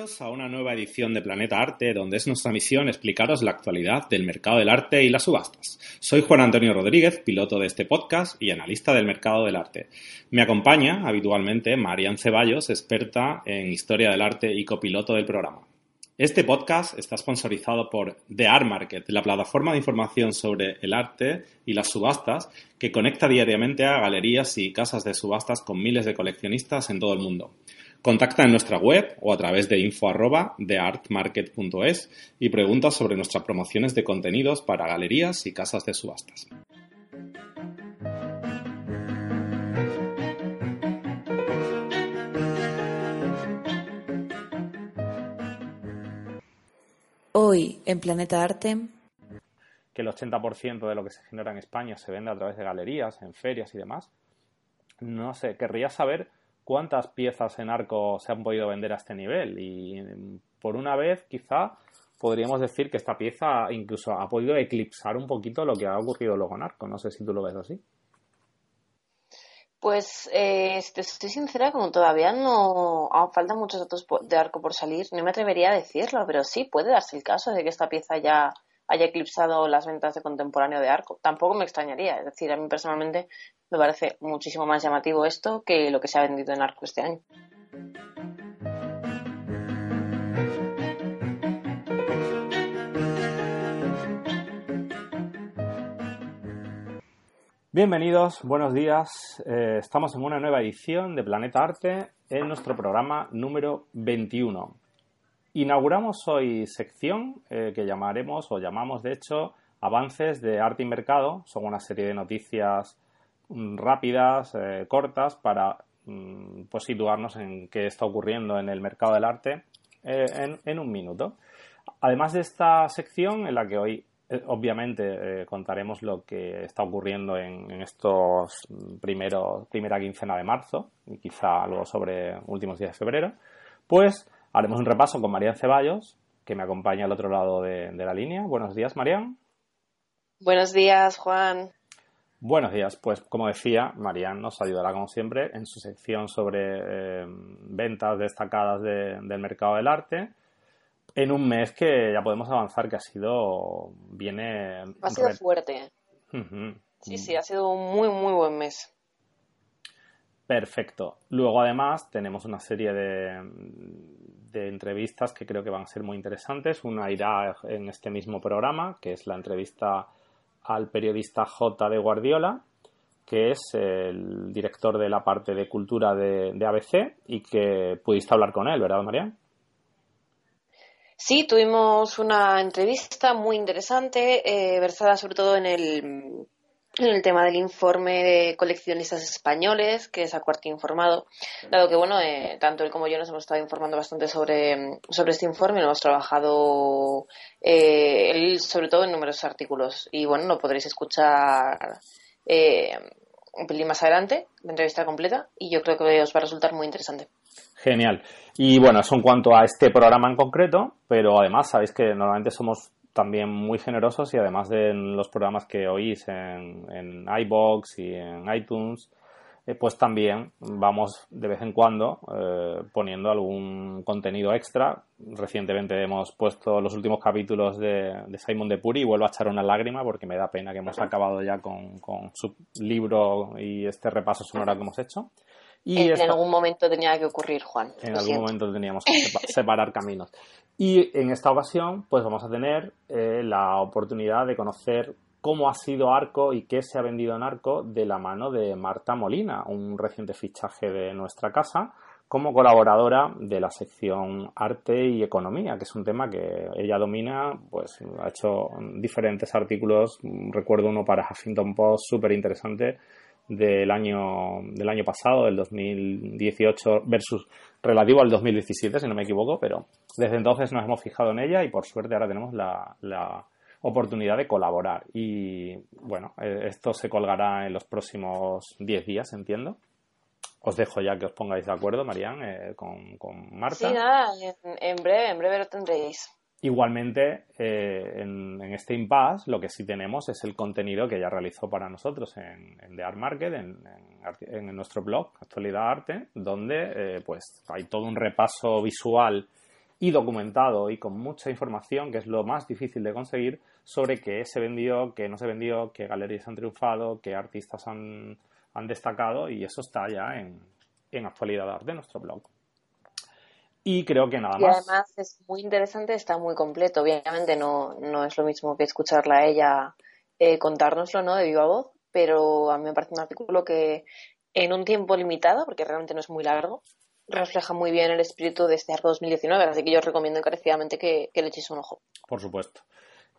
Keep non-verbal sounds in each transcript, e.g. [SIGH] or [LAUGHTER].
Bienvenidos a una nueva edición de Planeta Arte, donde es nuestra misión explicaros la actualidad del mercado del arte y las subastas. Soy Juan Antonio Rodríguez, piloto de este podcast y analista del mercado del arte. Me acompaña habitualmente Marian Ceballos, experta en historia del arte y copiloto del programa. Este podcast está sponsorizado por The Art Market, la plataforma de información sobre el arte y las subastas que conecta diariamente a galerías y casas de subastas con miles de coleccionistas en todo el mundo. Contacta en nuestra web o a través de info y pregunta sobre nuestras promociones de contenidos para galerías y casas de subastas. Hoy en Planeta Arte. Que el 80% de lo que se genera en España se vende a través de galerías, en ferias y demás. No sé, querría saber cuántas piezas en arco se han podido vender a este nivel. Y por una vez, quizá, podríamos decir que esta pieza incluso ha podido eclipsar un poquito lo que ha ocurrido luego en arco. No sé si tú lo ves así. Pues, eh, te estoy sincera, como todavía no faltan muchos datos de arco por salir, no me atrevería a decirlo, pero sí puede darse el caso de que esta pieza ya haya eclipsado las ventas de contemporáneo de arco. Tampoco me extrañaría, es decir, a mí personalmente me parece muchísimo más llamativo esto que lo que se ha vendido en arco este año. Bienvenidos, buenos días. Eh, estamos en una nueva edición de Planeta Arte en nuestro programa número 21. Inauguramos hoy sección eh, que llamaremos o llamamos de hecho avances de arte y mercado. Son una serie de noticias mm, rápidas, eh, cortas, para mm, pues, situarnos en qué está ocurriendo en el mercado del arte eh, en, un minuto. Además de esta sección en la que hoy obviamente contaremos lo que está ocurriendo en, en estos primeros, primera quincena de marzo y quizá algo sobre últimos días de febrero, pues Haremos un repaso con Marian Ceballos, que me acompaña al otro lado de, la línea. Buenos días, Marian. Buenos días, Juan. Buenos días. Pues como decía, Marian nos ayudará como siempre en su sección sobre eh, ventas destacadas del mercado del arte en un mes que ya podemos avanzar que ha sido viene ha sido fuerte. Sí, sí, ha sido un muy muy buen mes. Perfecto. Luego además tenemos una serie de, de entrevistas que creo que van a ser muy interesantes. Una irá en este mismo programa, que es la entrevista al periodista J. de Guardiola, que es el director de la parte de cultura de, ABC y que pudiste hablar con él, ¿verdad, María? Sí, tuvimos una entrevista muy interesante, eh, versada sobre todo en el el tema del informe de coleccionistas españoles que es Acuarte informado, dado que bueno, eh, tanto él como yo nos hemos estado informando bastante sobre, sobre este informe, lo hemos trabajado eh, él sobre todo en numerosos artículos y bueno, lo podréis escuchar eh, un pelín más adelante, la entrevista completa y yo creo que os va a resultar muy interesante. Genial. Y bueno, eso en cuanto a este programa en concreto, pero además sabéis que normalmente somos también muy generosos y además de los programas que oís en, en iBox y en iTunes, eh, pues también vamos de vez en cuando eh, poniendo algún contenido extra. Recientemente hemos puesto los últimos capítulos de, Simon de Puri y vuelvo a echar una lágrima porque me da pena que hemos acabado ya con, con su libro y este repaso sonoro que hemos hecho. Y en, algún momento tenía que ocurrir, Juan. En algún momento teníamos que [LAUGHS] separar caminos. Y en esta ocasión, pues vamos a tener eh, la oportunidad de conocer cómo ha sido Arco y qué se ha vendido en Arco de la mano de Marta Molina, un reciente fichaje de nuestra casa, como colaboradora de la sección Arte y Economía, que es un tema que ella domina, pues ha hecho diferentes artículos, recuerdo uno para Huffington Post súper interesante del año, del año pasado, del 2018 versus relativo al 2017, si no me equivoco, pero desde entonces nos hemos fijado en ella y por suerte ahora tenemos la, la oportunidad de colaborar. Y bueno, eh, esto se colgará en los próximos 10 días, entiendo. Os dejo ya que os pongáis de acuerdo, Marian, eh, con, con, Marta. Sí, nada, en breve, en breve lo tendréis. Igualmente, eh, en, este impasse, lo que sí tenemos es el contenido que ella realizó para nosotros en, The Art Market, en, nuestro blog, Actualidad Arte, donde eh, pues hay todo un repaso visual y documentado y con mucha información, que es lo más difícil de conseguir, sobre qué se vendió, qué no se vendió, qué galerías han triunfado, qué artistas han, destacado y eso está ya en, en actualidad de nuestro blog. Y creo que nada más. Y además es muy interesante, está muy completo. Obviamente no, no es lo mismo que escucharla a ella eh, contárnoslo, ¿no? De viva voz, pero a mí me parece un artículo que en un tiempo limitado, porque realmente no es muy largo, refleja muy bien el espíritu de este arco 2019, así que yo os recomiendo encarecidamente que, le echéis un ojo. Por supuesto.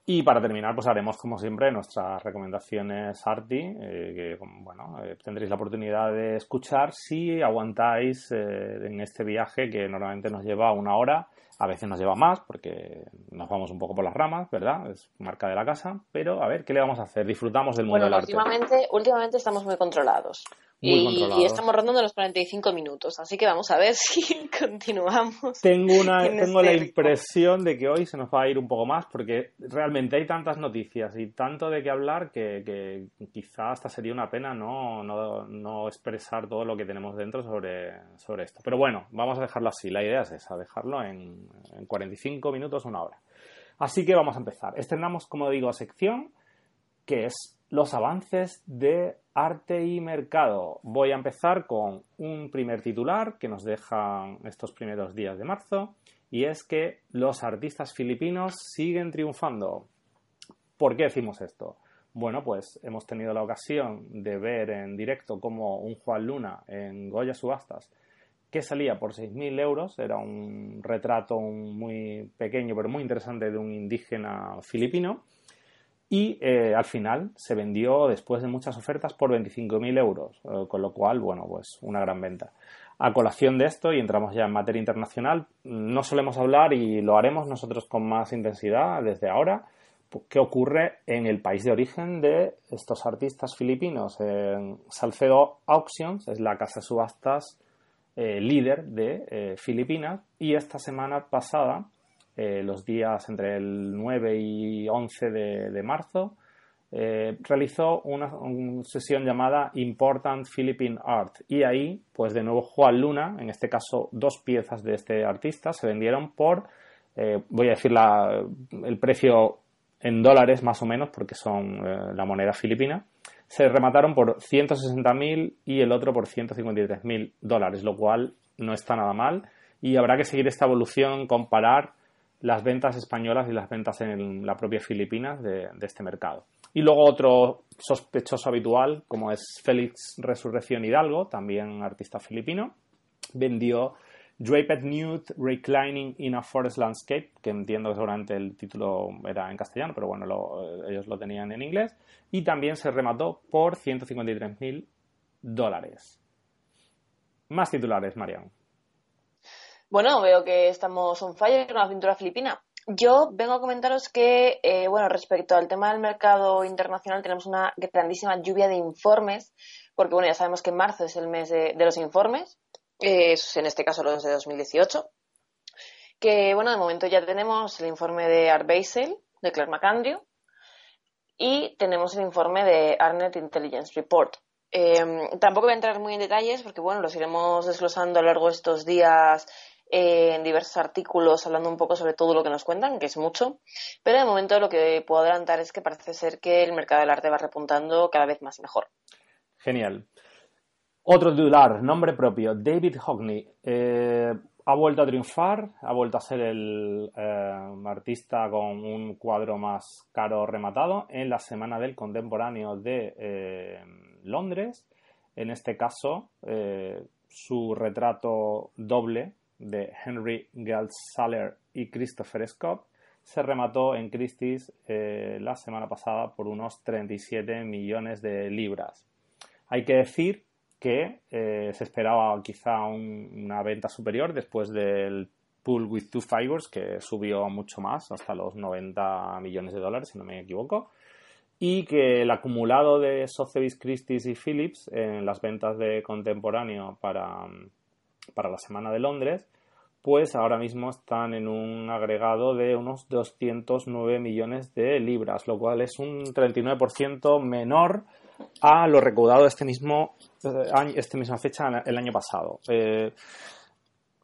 Y para terminar, pues haremos como siempre nuestras recomendaciones Arti, eh, que bueno, eh, tendréis la oportunidad de escuchar si aguantáis eh, en este viaje que normalmente nos lleva una hora a veces nos lleva más porque nos vamos un poco por las ramas, ¿verdad? Es marca de la casa, pero a ver, ¿qué le vamos a hacer? Disfrutamos del mundo del arte. Últimamente, últimamente estamos muy controlados. Y, estamos rondando los 45 minutos, así que vamos a ver [LAUGHS] si continuamos. Tengo, una, tengo la impresión de que hoy se nos va a ir un poco más porque realmente hay tantas noticias y tanto de qué hablar que, que quizá hasta sería una pena no, no, no, expresar todo lo que tenemos dentro sobre, sobre esto. Pero bueno, vamos a dejarlo así. La idea es esa, dejarlo en, en 45 minutos, una hora. Así que vamos a empezar. Estrenamos, como digo, sección que es los avances de arte y mercado. Voy a empezar con un primer titular que nos dejan estos primeros días de marzo y es que los artistas filipinos siguen triunfando. ¿Por qué decimos esto? Bueno, pues hemos tenido la ocasión de ver en directo como un Juan Luna en Goya Subastas que salía por 6.000 euros, era un retrato muy pequeño pero muy interesante de un indígena filipino y eh, al final se vendió después de muchas ofertas por 25.000 euros, eh, con lo cual, bueno, pues una gran venta. A colación de esto, y entramos ya en materia internacional, no solemos hablar y lo haremos nosotros con más intensidad desde ahora, pues, qué ocurre en el país de origen de estos artistas filipinos. En Salcedo Auctions es la casa de subastas eh, líder de Filipinas y esta semana pasada, eh, los días entre el 9 y 11 de, marzo, realizó una, sesión llamada Important Philippine Art. Y ahí, pues de nuevo Juan Luna, en este caso dos piezas de este artista, se vendieron por, voy a decir el precio en dólares más o menos porque son la moneda filipina, se remataron por 160.000 y el otro por 153.000 dólares, lo cual no está nada mal. Y habrá que seguir esta evolución, comparar las ventas españolas y las ventas en la propia Filipinas de, este mercado. Y luego otro sospechoso habitual, como es Félix Resurrección Hidalgo, también artista filipino, vendió Draped Nude Reclining in a Forest Landscape, que entiendo que seguramente el título era en castellano, pero bueno, ellos lo tenían en inglés, y también se remató por 153.000 dólares. Más titulares, Marian. Bueno, veo que estamos on fire con la pintura filipina. Yo vengo a comentaros que, eh, bueno, respecto al tema del mercado internacional, tenemos una grandísima lluvia de informes, porque, bueno, ya sabemos que marzo es el mes de los informes, en este caso los de 2018, que bueno, de momento ya tenemos el informe de Art Basel, de Claire McAndrew, y tenemos el informe de Arnet Intelligence Report. Em, tampoco voy a entrar muy en detalles porque bueno, los iremos desglosando a lo largo de estos días en diversos artículos hablando un poco sobre todo lo que nos cuentan, que es mucho, pero de momento lo que puedo adelantar es que parece ser que el mercado del arte va repuntando cada vez más mejor. Genial. Otro titular, nombre propio, David Hockney. Eh, ha vuelto a triunfar, ha vuelto a ser el eh, artista con un cuadro más caro rematado en la Semana del Contemporáneo de eh, Londres. En este caso, su retrato doble de Henry Gelsaler y Christopher Scott se remató en Christie's la semana pasada por unos 37 millones de libras. Hay que decir que eh, se esperaba quizá una venta superior después del Pool with Two Fibers, que subió mucho más, hasta los 90 millones de dólares, si no me equivoco, y que el acumulado de Sotheby's, Christie's y Phillips en las ventas de contemporáneo para, para la Semana de Londres, pues ahora mismo están en un agregado de unos 209 millones de libras, lo cual es un 39% menor a lo recaudado este mismo, eh, esta misma fecha el año pasado. Eh,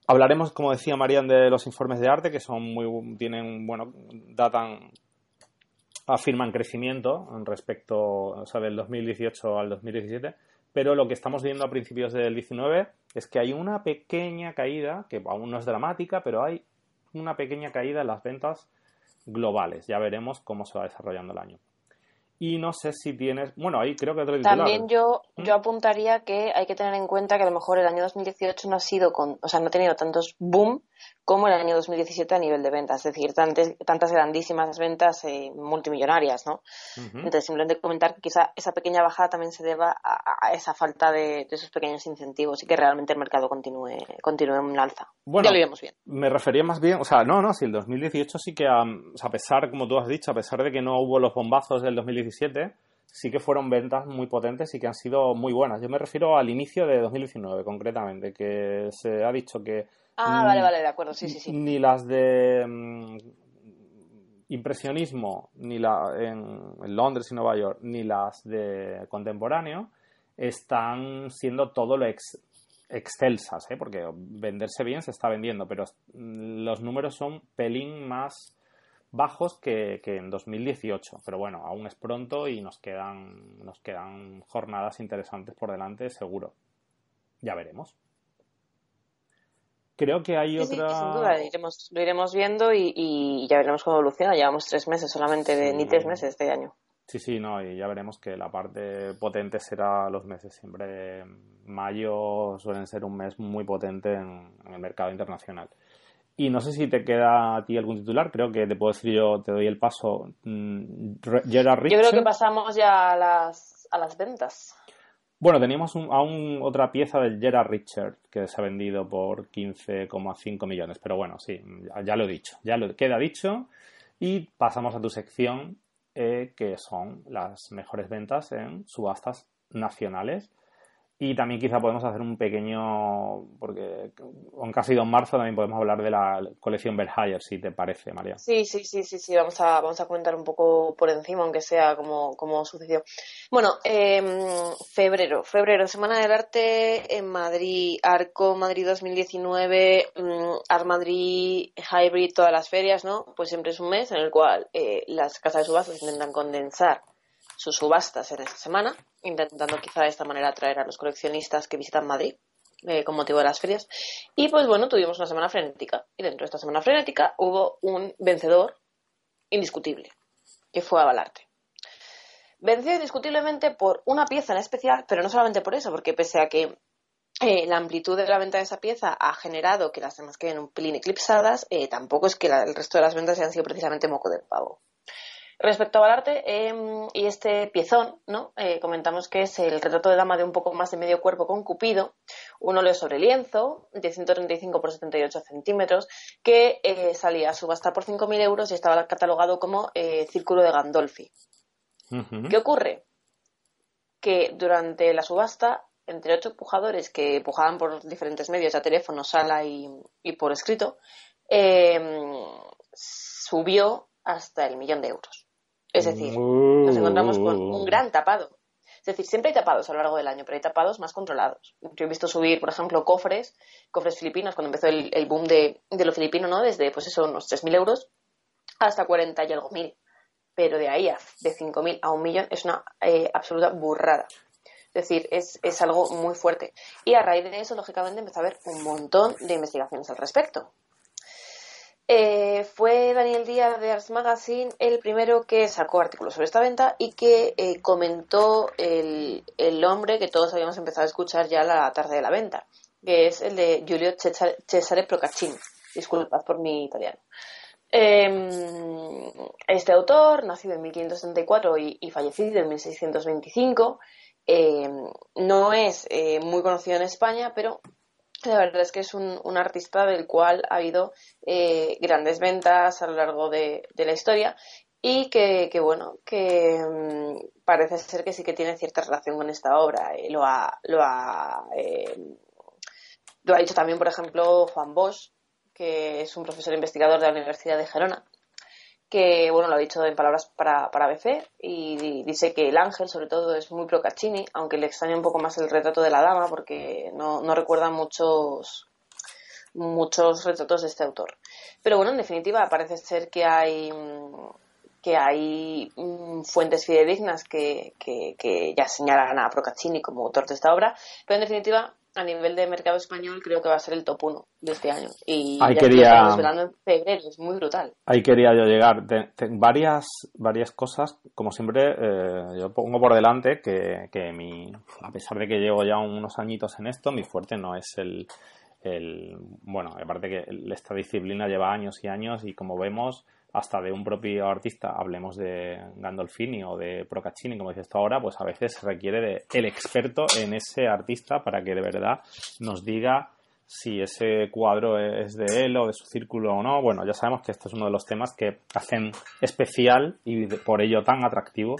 Hablaremos, como decía Marian, de los informes de arte, que son muy, tienen, bueno, datan, afirman crecimiento respecto, o sea, del 2018 al 2017, pero lo que estamos viendo a principios del 19 es que hay una pequeña caída, que aún no es dramática, pero hay una pequeña caída en las ventas globales. Ya veremos cómo se va desarrollando el año. Y no sé si tienes. Bueno, ahí creo que otro También yo, ¿Mm? yo apuntaría que hay que tener en cuenta que a lo mejor el año 2018 no ha sido con. O sea, no ha tenido tantos boom como el año 2017 a nivel de ventas. Es decir, tantas, tantas grandísimas ventas eh, multimillonarias, ¿no? Entonces, simplemente comentar que quizá esa pequeña bajada también se deba a, esa falta de, esos pequeños incentivos y que realmente el mercado continúe, continúe en un alza. Bueno, ya lo vemos bien. Me refería más bien. O sea, no, no, si el 2018 sí que. a pesar, como tú has dicho, a pesar de que no hubo los bombazos del 2017 sí que fueron ventas muy potentes y que han sido muy buenas. Yo me refiero al inicio de 2019, concretamente, que se ha dicho que... Ah, vale, vale, de acuerdo, sí, sí, sí. Ni las de mm, impresionismo, ni la en, Londres y Nueva York, ni las de contemporáneo, están siendo todo lo excelsas, ¿eh? porque venderse bien se está vendiendo, pero los números son pelín más bajos que, en 2018. Pero bueno, aún es pronto y nos quedan, nos quedan jornadas interesantes por delante, seguro. Ya veremos. Creo que hay otra. sin duda, lo iremos viendo y, ya veremos cómo evoluciona. Llevamos tres meses solamente, de, ni tres meses este año. Sí, sí, no, y ya veremos que la parte potente será los meses. Siempre mayo suelen ser un mes muy potente en el mercado internacional. Y no sé si te queda a ti algún titular, creo que te puedo decir yo, te doy el paso. Mm, Gerard Yo creo que pasamos ya a las, a las ventas. Bueno, teníamos aún otra pieza del Gerard Richard que se ha vendido por 15,5 millones, pero bueno, sí, ya, lo he dicho, ya lo queda dicho. Y pasamos a tu sección, eh, que son las mejores ventas en subastas nacionales. Y también quizá podemos hacer un pequeño, porque aunque casi en marzo, también podemos hablar de la colección Berhayer, si te parece, María. Sí, sí, sí, sí, sí, vamos a, vamos a comentar un poco por encima, aunque sea como, como sucedió. Bueno, em, febrero, febrero, Semana del Arte en Madrid, Arco Madrid 2019, mm, Art Madrid, Hybrid, todas las ferias, ¿no? Pues siempre es un mes en el cual eh, las casas de subastas intentan condensar sus subastas en esta semana, intentando quizá de esta manera atraer a los coleccionistas que visitan Madrid eh, con motivo de las ferias. Y pues bueno, tuvimos una semana frenética. Y dentro de esta semana frenética hubo un vencedor indiscutible, que fue Avalarte. Venció indiscutiblemente por una pieza en especial, pero no solamente por eso, porque pese a que eh, la amplitud de la venta de esa pieza ha generado que las demás queden un pelín eclipsadas, eh, tampoco es que el resto de las ventas hayan sido precisamente moco del pavo. Respecto al arte em, y este piezón, ¿no? Eh, comentamos que es el retrato de dama de un poco más de medio cuerpo con Cupido, un óleo sobre lienzo de 135 por 78 centímetros, que eh, salía a subasta por 5.000 euros y estaba catalogado como eh, Círculo de Gandolfi. ¿Qué ocurre? Que durante la subasta, entre ocho pujadores que pujaban por diferentes medios, a teléfono, sala y, y por escrito, em, subió hasta el millón de euros. Es decir, nos encontramos con un gran tapado. Es decir, siempre hay tapados a lo largo del año, pero hay tapados más controlados. Yo he visto subir, por ejemplo, cofres, cofres filipinos, cuando empezó el, boom de, lo filipino, ¿no? Desde, pues eso, unos 3.000 euros hasta 40 y algo mil. Pero de ahí a de 5.000 a un millón es una eh, absoluta burrada. Es decir, es, es algo muy fuerte. Y a raíz de eso, lógicamente, empezó a haber un montón de investigaciones al respecto. Eh, fue Daniel Díaz de Ars Magazine el primero que sacó artículos sobre esta venta y que eh, comentó el, el, nombre que todos habíamos empezado a escuchar ya la tarde de la venta, que es el de Giulio Cesare Procaccini. Disculpad por mi italiano. Em, este autor, nacido en 1564 y, y fallecido en 1625, em, no es eh, muy conocido en España, pero la verdad es que es un, un artista del cual ha habido eh, grandes ventas a lo largo de, la historia y que, bueno, que mm, parece ser que sí que tiene cierta relación con esta obra. Eh, lo, ha, lo, ha, eh, lo ha dicho también, por ejemplo, Juan Bosch, que es un profesor investigador de la Universidad de Gerona, que bueno, lo ha dicho en palabras para, para ABC y dice que el ángel sobre todo es muy Procaccini, aunque le extraña un poco más el retrato de la dama porque no, no recuerda muchos muchos retratos de este autor. Pero bueno, en definitiva, parece ser que hay que hay mm, fuentes fidedignas que, que, ya señalan a Procaccini como autor de esta obra, pero en definitiva a nivel de mercado español creo que va a ser el top 1 de este año. Y ahí quería, en febrero, es muy brutal. Ahí quería yo llegar. varias, varias cosas, como siempre, eh, yo pongo por delante que, que mi, a pesar de que llevo ya unos añitos en esto, mi fuerte no es el, el bueno, aparte que esta disciplina lleva años y años y como vemos, hasta de un propio artista, hablemos de Gandolfini o de Procaccini, como dices tú ahora, pues a veces se requiere de el experto en ese artista para que de verdad nos diga si ese cuadro es de él o de su círculo o no. Bueno, ya sabemos que este es uno de los temas que hacen especial y por ello tan atractivo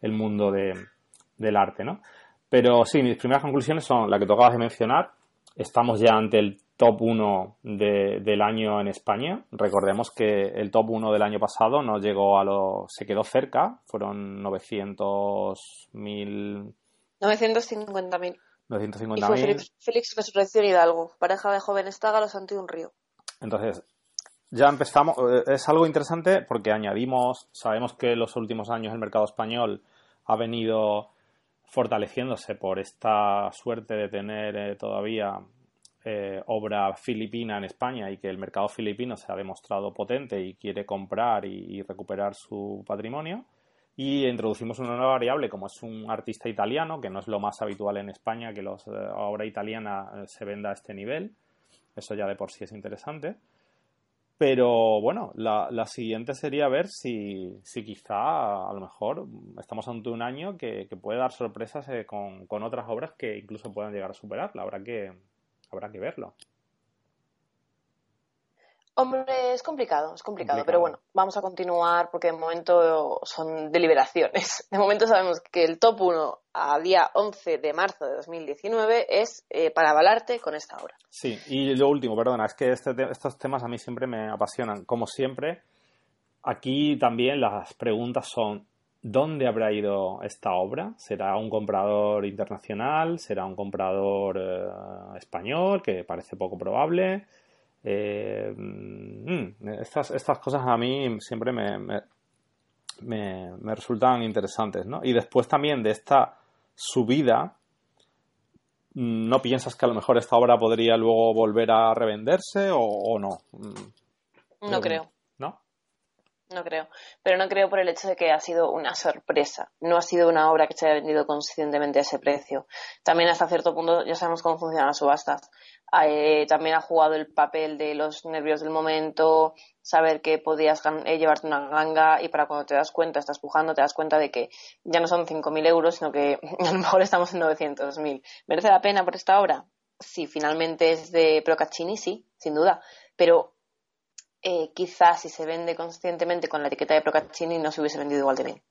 el mundo del arte, ¿no? Pero sí, mis primeras conclusiones son la que tú acabas de mencionar. Estamos ya ante el top 1 del año en España. Recordemos que el top 1 del año pasado no llegó a lo. se quedó cerca, fueron 900.000. 950.000. 950.000. Y fue Félix, Félix, Resurrección Hidalgo, pareja de jóvenes tágalos ante un río. Entonces, ya empezamos. Eh, es algo interesante porque añadimos. Sabemos que en los últimos años el mercado español ha venido fortaleciéndose por esta suerte de tener eh, todavía eh, obra filipina en España y que el mercado filipino se ha demostrado potente y quiere comprar y, recuperar su patrimonio. Y introducimos una nueva variable, como es un artista italiano, que no es lo más habitual en España que la eh, obra italiana eh, se venda a este nivel. Eso ya de por sí es interesante. Pero bueno, la, siguiente sería ver si, si, quizá a lo mejor estamos ante un año que, puede dar sorpresas con, con, otras obras que incluso puedan llegar a superarla. Habrá que, habrá que verlo. Hombre, es complicado, es complicado, pero bueno, vamos a continuar porque de momento son deliberaciones. [LAUGHS] De momento sabemos que el top 1 a día 11 de marzo de 2019 es eh, para avalarte con esta obra. Sí, y lo último, perdona, es que este estos temas a mí siempre me apasionan. Como siempre, aquí también las preguntas son ¿Dónde habrá ido esta obra? ¿Será un comprador internacional? ¿Será un comprador eh, español? Que parece poco probable. Eh, mm, estas, cosas a mí siempre me, me, resultan interesantes, ¿no? Y después también de esta subida, ¿no piensas que a lo mejor esta obra podría luego volver a revenderse o, o no? Mm, no creo. No creo, pero no creo por el hecho de que ha sido una sorpresa. No ha sido una obra que se haya vendido conscientemente a ese precio. También hasta cierto punto ya sabemos cómo funcionan las subastas. Eh, también ha jugado el papel de los nervios del momento, saber que podías eh, llevarte una ganga y para cuando te das cuenta, estás pujando, te das cuenta de que ya no son 5.000 euros, sino que [LAUGHS] a lo mejor estamos en 900.000. ¿Merece la pena por esta obra? Sí, finalmente es de Procaccini, sí, sin duda. Pero eh, quizás si se vende conscientemente con la etiqueta de Procaccini no se hubiese vendido igual de bien.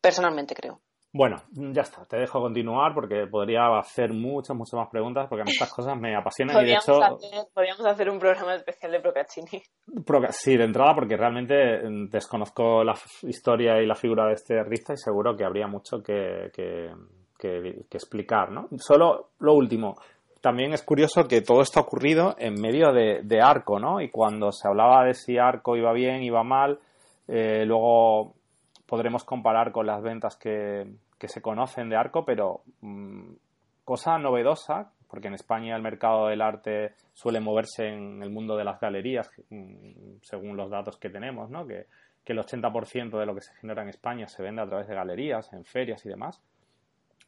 Personalmente creo. Bueno, ya está, te dejo continuar porque podría hacer muchas, muchas más preguntas porque a mí estas cosas me apasionan y de hecho... Hacer, podríamos hacer un programa especial de Procaccini. sí, de entrada porque realmente mm, desconozco la historia y la figura de este artista y seguro que habría mucho que, que, que explicar, ¿no? Solo lo último, también es curioso que todo esto ha ocurrido en medio de, Arco, ¿no? Y cuando se hablaba de si Arco iba bien, iba mal, eh, luego podremos comparar con las ventas que, se conocen de Arco, pero mm, cosa novedosa, porque en España el mercado del arte suele moverse en el mundo de las galerías, mm, según los datos que tenemos, ¿no? Que, que el 80% de lo que se genera en España se vende a través de galerías, en ferias y demás.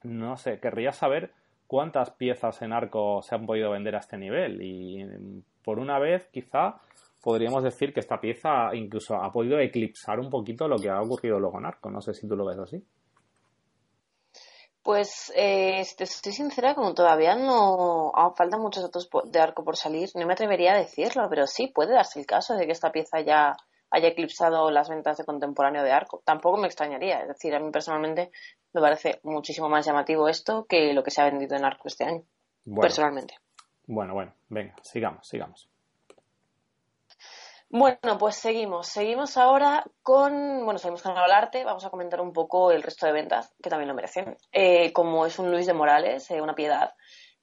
No sé, querría saber cuántas piezas en arco se han podido vender a este nivel. Y por una vez, quizá podríamos decir que esta pieza incluso ha podido eclipsar un poquito lo que ha ocurrido luego en arco. No sé si tú lo ves así. Pues eh, estoy sincera, como todavía no faltan muchos datos de arco por salir, no me atrevería a decirlo, pero sí puede darse el caso de que esta pieza ya haya eclipsado las ventas de contemporáneo de arco. Tampoco me extrañaría, es decir, a mí personalmente me parece muchísimo más llamativo esto que lo que se ha vendido en arco este año, personalmente. Bueno, bueno, venga, sigamos, sigamos. Bueno, pues seguimos. Seguimos ahora con, bueno, seguimos con el arte. Vamos a comentar un poco el resto de ventas, que también lo merecen. Eh, como es un Luis de Morales, eh, una piedad,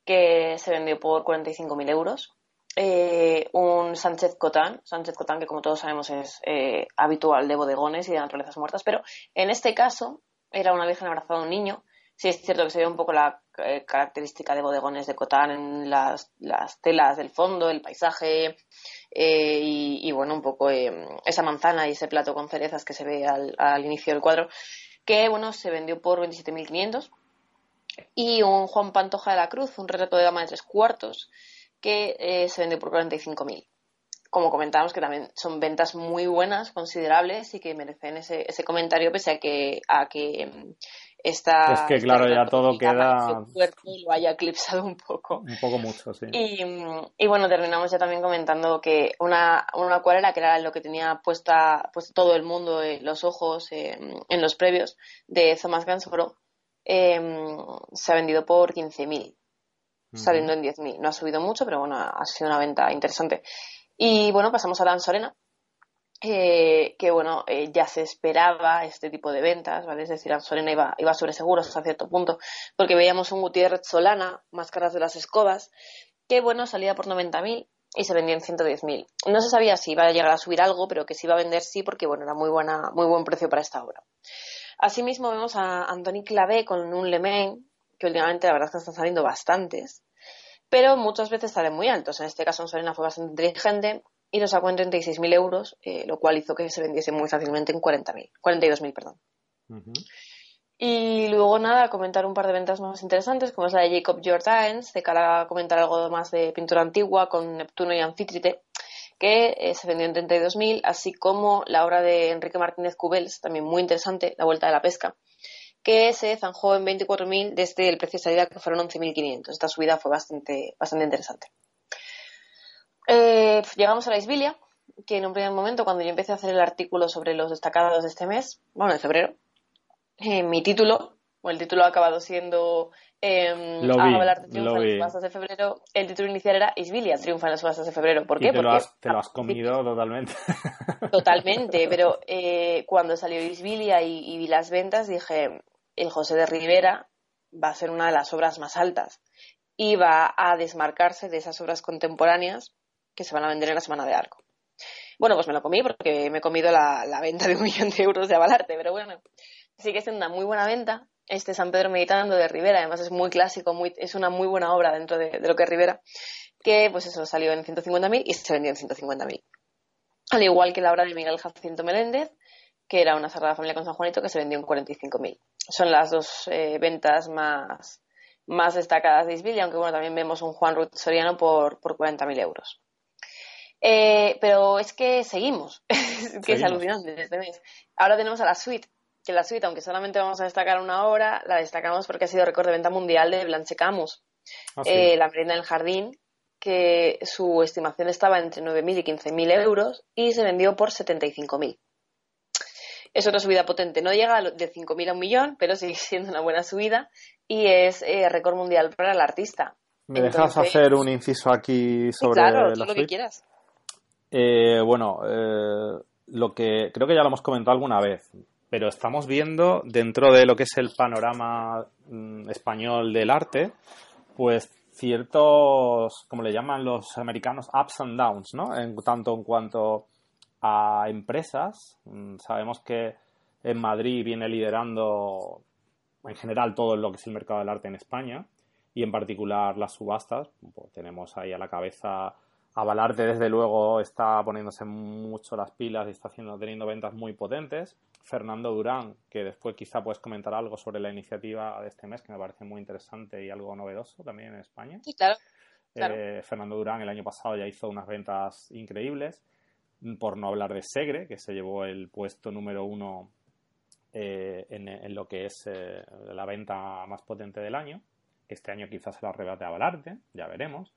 que se vendió por 45.000 euros. eh, un Sánchez Cotán, Sánchez Cotán que como todos sabemos es habitual de bodegones y de naturalezas muertas, pero en este caso era una virgen abrazada a un niño. Sí es cierto que se ve un poco la eh, característica de bodegones de Cotán en las, telas del fondo, el paisaje y, bueno, un poco esa manzana y ese plato con cerezas que se ve al, inicio del cuadro, que bueno, se vendió por 27.500 y un Juan Pantoja de la Cruz, un retrato de dama de tres cuartos, que eh, se vendió por 45.000. Como comentábamos, que también son ventas muy buenas, considerables y que merecen ese, ese comentario, pese a que, a que mm, esta. Es que, claro, ya todo queda. lo haya eclipsado un poco. Un poco mucho, sí. Y, y bueno, terminamos ya también comentando que una, una acuarela, que era lo que tenía puesta, puesto todo el mundo, los ojos eh, en los previos, de Thomas Gainsborough, Em, se ha vendido por 15.000, saliendo en 10.000. No ha subido mucho, pero bueno, ha sido una venta interesante. Y bueno, pasamos a Dan Sorena, que bueno, eh, ya se esperaba este tipo de ventas, ¿vale? Es decir, Sorena iba, iba sobre seguros hasta cierto punto, porque veíamos un Gutiérrez Solana, máscaras de las escobas, que bueno, salía por 90.000 y se vendía en 110.000. No se sabía si iba a llegar a subir algo, pero que se iba a vender sí, porque bueno, era muy buena, muy buen precio para esta obra. Asimismo vemos a Antoni Clavé con un Lemay, que últimamente la verdad es que están saliendo bastantes, pero muchas veces salen muy altos. En este caso, Sorena fue bastante inteligente y lo sacó en 36.000 euros, eh, lo cual hizo que se vendiese muy fácilmente en 40.000, 42.000, perdón. Y luego nada, comentar un par de ventas más interesantes, como es la de Jacob Jordaens, de cara a comentar algo más de pintura antigua con Neptuno y Anfítrite, que eh, se vendió en 32.000, así como la obra de Enrique Martínez Cubels, también muy interesante, La Vuelta de la Pesca, que se zanjó en 24.000 desde el precio de salida que fueron 11.500. Esta subida fue bastante, bastante interesante. Eh, llegamos a la Isbilia, que en un primer momento, cuando yo empecé a hacer el artículo sobre los destacados de este mes, bueno, de febrero, eh, mi título, o el título ha acabado siendo eh, vi, hablar de triunfo en las subastas de febrero, el título inicial era Isbilia triunfa en las subastas de febrero. ¿Por qué? Te, lo has, te lo has comido [LAUGHS] totalmente. Totalmente, pero eh, cuando salió Isbilia y, vi las ventas dije, el José de Rivera va a ser una de las obras más altas y va a desmarcarse de esas obras contemporáneas que se van a vender en la Semana de Arco. Bueno, pues me lo comí porque me he comido la, venta de un [LAUGHS] millón de euros de Avalarte, pero bueno, sigue siendo una muy buena venta este San Pedro Meditando de Rivera, además es muy clásico, muy, es una muy buena obra dentro de, lo que es Rivera, que pues eso salió en 150.000 y se vendió en 150.000. Al igual que la obra de Miguel Jacinto Meléndez, que era una Sagrada Familia con San Juanito, que se vendió en 45.000. Son las dos eh, ventas más, más destacadas de Isbilia, aunque bueno, también vemos un Juan Ruth Soriano por, por 40.000 euros. Eh, pero es que seguimos, [LAUGHS] que es alucinante este mes. Ahora tenemos a la suite, que la suite, aunque solamente vamos a destacar una hora, la destacamos porque ha sido récord de venta mundial de Blanche Camus. Ah, eh, la merienda del jardín, que su estimación estaba entre 9.000 y 15.000 euros y se vendió por 75.000. Es otra subida potente. No llega de 5.000 a un millón, pero sigue [LAUGHS] siendo una buena subida y es eh, récord mundial para el artista. ¿Me dejas hacer un inciso aquí sobre claro, la lo que quieras. Eh, bueno, lo que creo que ya lo hemos comentado alguna vez pero estamos viendo dentro de lo que es el panorama mm, español del arte, pues ciertos, como le llaman los americanos, ups and downs, ¿no? En tanto en cuanto a empresas, mm, sabemos que en Madrid viene liderando en general todo lo que es el mercado del arte en España y en particular las subastas. Pues tenemos ahí a la cabeza Avalarte, desde luego, está poniéndose mucho las pilas y está haciendo, teniendo ventas muy potentes. Fernando Durán, que después quizá puedes comentar algo sobre la iniciativa de este mes, que me parece muy interesante y algo novedoso también en España. Sí, claro. Eh, Fernando Durán el año pasado ya hizo unas ventas increíbles, por no hablar de Segre, que se llevó el puesto número uno eh, en, lo que es eh, la venta más potente del año, este año quizás se la arrebate a Valarte, ya veremos.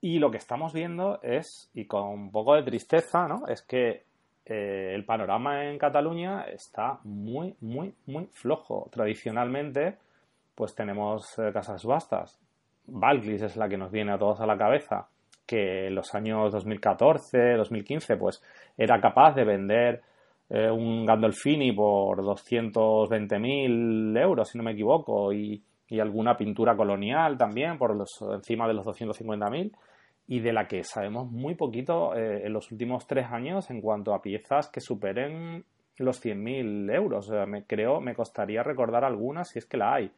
Y lo que estamos viendo es, y con un poco de tristeza, ¿no? Es que eh, el panorama en Cataluña está muy, muy, muy flojo. Tradicionalmente, pues tenemos casas subastas. Valglis es la que nos viene a todos a la cabeza, que en los años 2014, 2015, pues era capaz de vender eh, un Gandolfini por 220.000 euros, si no me equivoco, y, y alguna pintura colonial también por los, encima de los 250.000 y de la que sabemos muy poquito eh, en los últimos tres años en cuanto a piezas que superen los 100.000 euros. O sea, me creo, me costaría recordar algunas si es que la hay.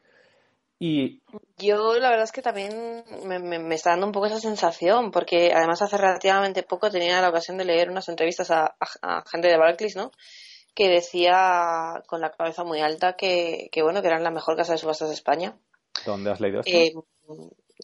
Y yo la verdad es que también me, está dando un poco esa sensación, porque además hace relativamente poco tenía la ocasión de leer unas entrevistas a, gente de Barclays, ¿no? Que decía con la cabeza muy alta que, que, bueno, que eran la mejor casa de subastas de España. ¿Dónde has leído esto? Eh,